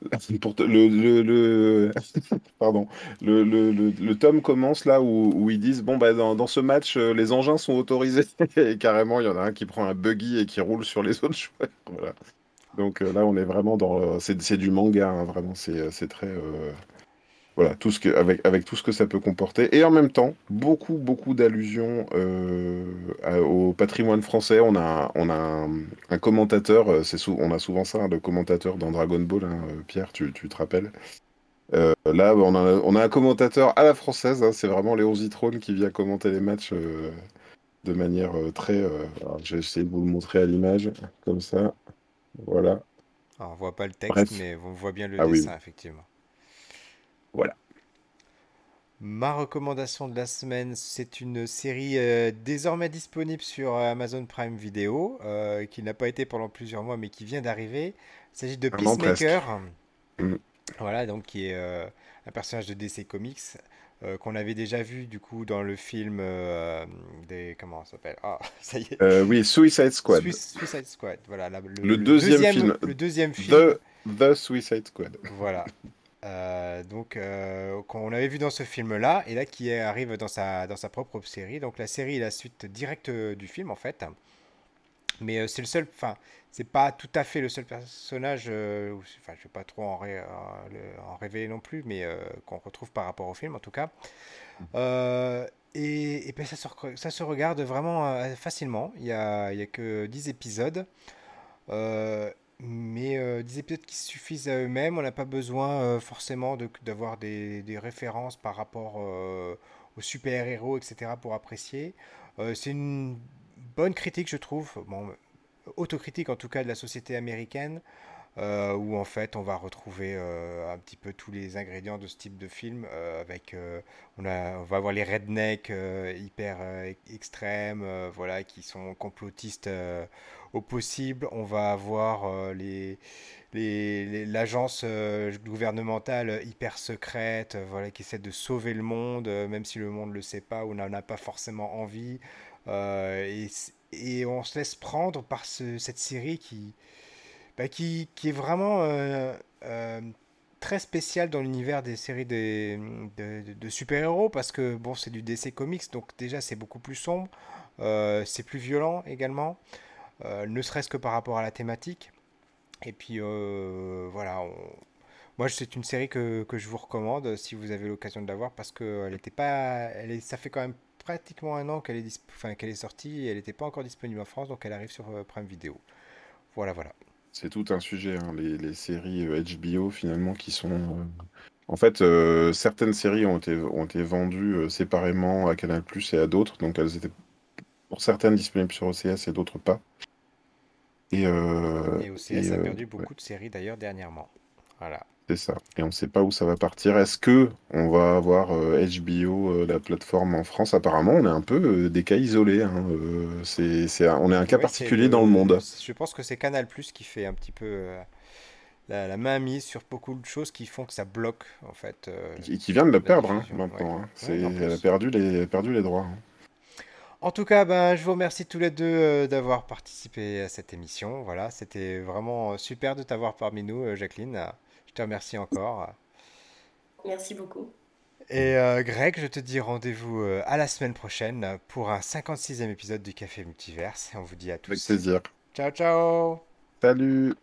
*laughs* Pour le, le, le... *laughs* Pardon. Le, le, le, tome commence là où, où ils disent bon bah dans, dans, ce match euh, les engins sont autorisés *laughs* et carrément il y en a un qui prend un buggy et qui roule sur les autres joueurs. Voilà. Donc euh, là on est vraiment dans c'est du manga hein, vraiment c'est très voilà, tout ce que, avec, avec tout ce que ça peut comporter. Et en même temps, beaucoup, beaucoup d'allusions euh, au patrimoine français. On a, on a un, commentateur, euh, c'est on a souvent ça, le commentateur dans Dragon Ball, hein, euh, Pierre, tu, tu, te rappelles. là, on a, on a un commentateur à la française, hein, c'est vraiment Léon Zitrone qui vient commenter les matchs de manière très. J'ai essayé de vous le montrer à l'image, comme ça. Voilà. Alors, on voit pas le texte, mais on voit bien le ah dessin, effectivement. Voilà. Ma recommandation de la semaine, c'est une série euh, désormais disponible sur euh, Amazon Prime Video, euh, qui n'a pas été pendant plusieurs mois, mais qui vient d'arriver. Il s'agit de Peacemaker. Mm. Voilà, donc qui est un personnage de DC Comics. qu'on avait déjà vu du coup dans le film des comment ça s'appelle? Ah *laughs* ça y est oui Suicide Squad Suicide Squad voilà le, deuxième, film le deuxième film The, The Suicide Squad voilà *laughs* euh, donc, euh, qu'on avait vu dans ce film-là, et là qui arrive dans sa, dans sa propre série. Donc, la série est la suite directe euh, du film, en fait. Mais c'est le seul, enfin, c'est pas tout à fait le seul personnage, enfin, je vais pas trop en, révéler non plus, mais qu'on retrouve par rapport au film, en tout cas. et, ben, ça, se, regarde vraiment facilement. Il y a, y a que 10 épisodes. Mais euh, des épisodes qui suffisent à eux-mêmes, on n'a pas besoin euh, forcément d'avoir des, des, références par rapport euh, aux super-héros, etc. pour apprécier. c'est une bonne critique, je trouve, bon, autocritique en tout cas de la société américaine, où en fait on va retrouver un petit peu tous les ingrédients de ce type de film, avec on, a, on va avoir les rednecks hyper extrêmes, voilà, qui sont complotistes au possible. On va avoir euh, les l'agence euh, gouvernementale hyper secrète, euh, voilà, qui essaie de sauver le monde, même si le monde ne le sait pas ou n'en a pas forcément envie. Et, on se laisse prendre par cette série qui, bah, qui, qui, est vraiment très spéciale dans l'univers des séries de, de super-héros, parce que bon, c'est du DC Comics, donc déjà c'est beaucoup plus sombre, c'est plus violent également. Euh, ne serait-ce que par rapport à la thématique. Et puis euh, voilà, moi c'est une série que, que, je vous recommande si vous avez l'occasion de la voir parce que elle pas, elle est, ça fait quand même pratiquement un an qu'elle est, qu'elle est sortie et elle n'était pas encore disponible en France, donc elle arrive sur euh, Prime Video. Voilà, voilà. C'est tout un sujet, hein, les, les, séries HBO finalement qui sont... En fait, certaines séries ont été, ont été vendues séparément à Canal Plus et à d'autres, donc elles étaient pour certaines disponibles sur OCS et d'autres pas. Et, euh, et OCS a euh, perdu beaucoup de séries d'ailleurs dernièrement. Voilà. C'est ça. Et on ne sait pas où ça va partir. Est-ce que on va avoir HBO, euh, la plateforme en France? Apparemment, on est un peu des cas isolés. Hein. c'est, on est un cas particulier dans le monde. Je pense que c'est Canal Plus qui fait un petit peu la, main mise sur beaucoup de choses qui font que ça bloque en fait. et qui vient de la perdre hein, maintenant. Hein. elle a perdu les, perdu les droits. En tout cas, ben, je vous remercie tous les deux euh, d'avoir participé à cette émission. Voilà, c'était vraiment euh, super de t'avoir parmi nous, euh, Jacqueline. Je te remercie encore. Merci beaucoup. Et Greg, je te dis rendez-vous à la semaine prochaine pour un 56e épisode du Café Multiverse. On vous dit à tous. Avec plaisir. Ciao, ciao. Salut.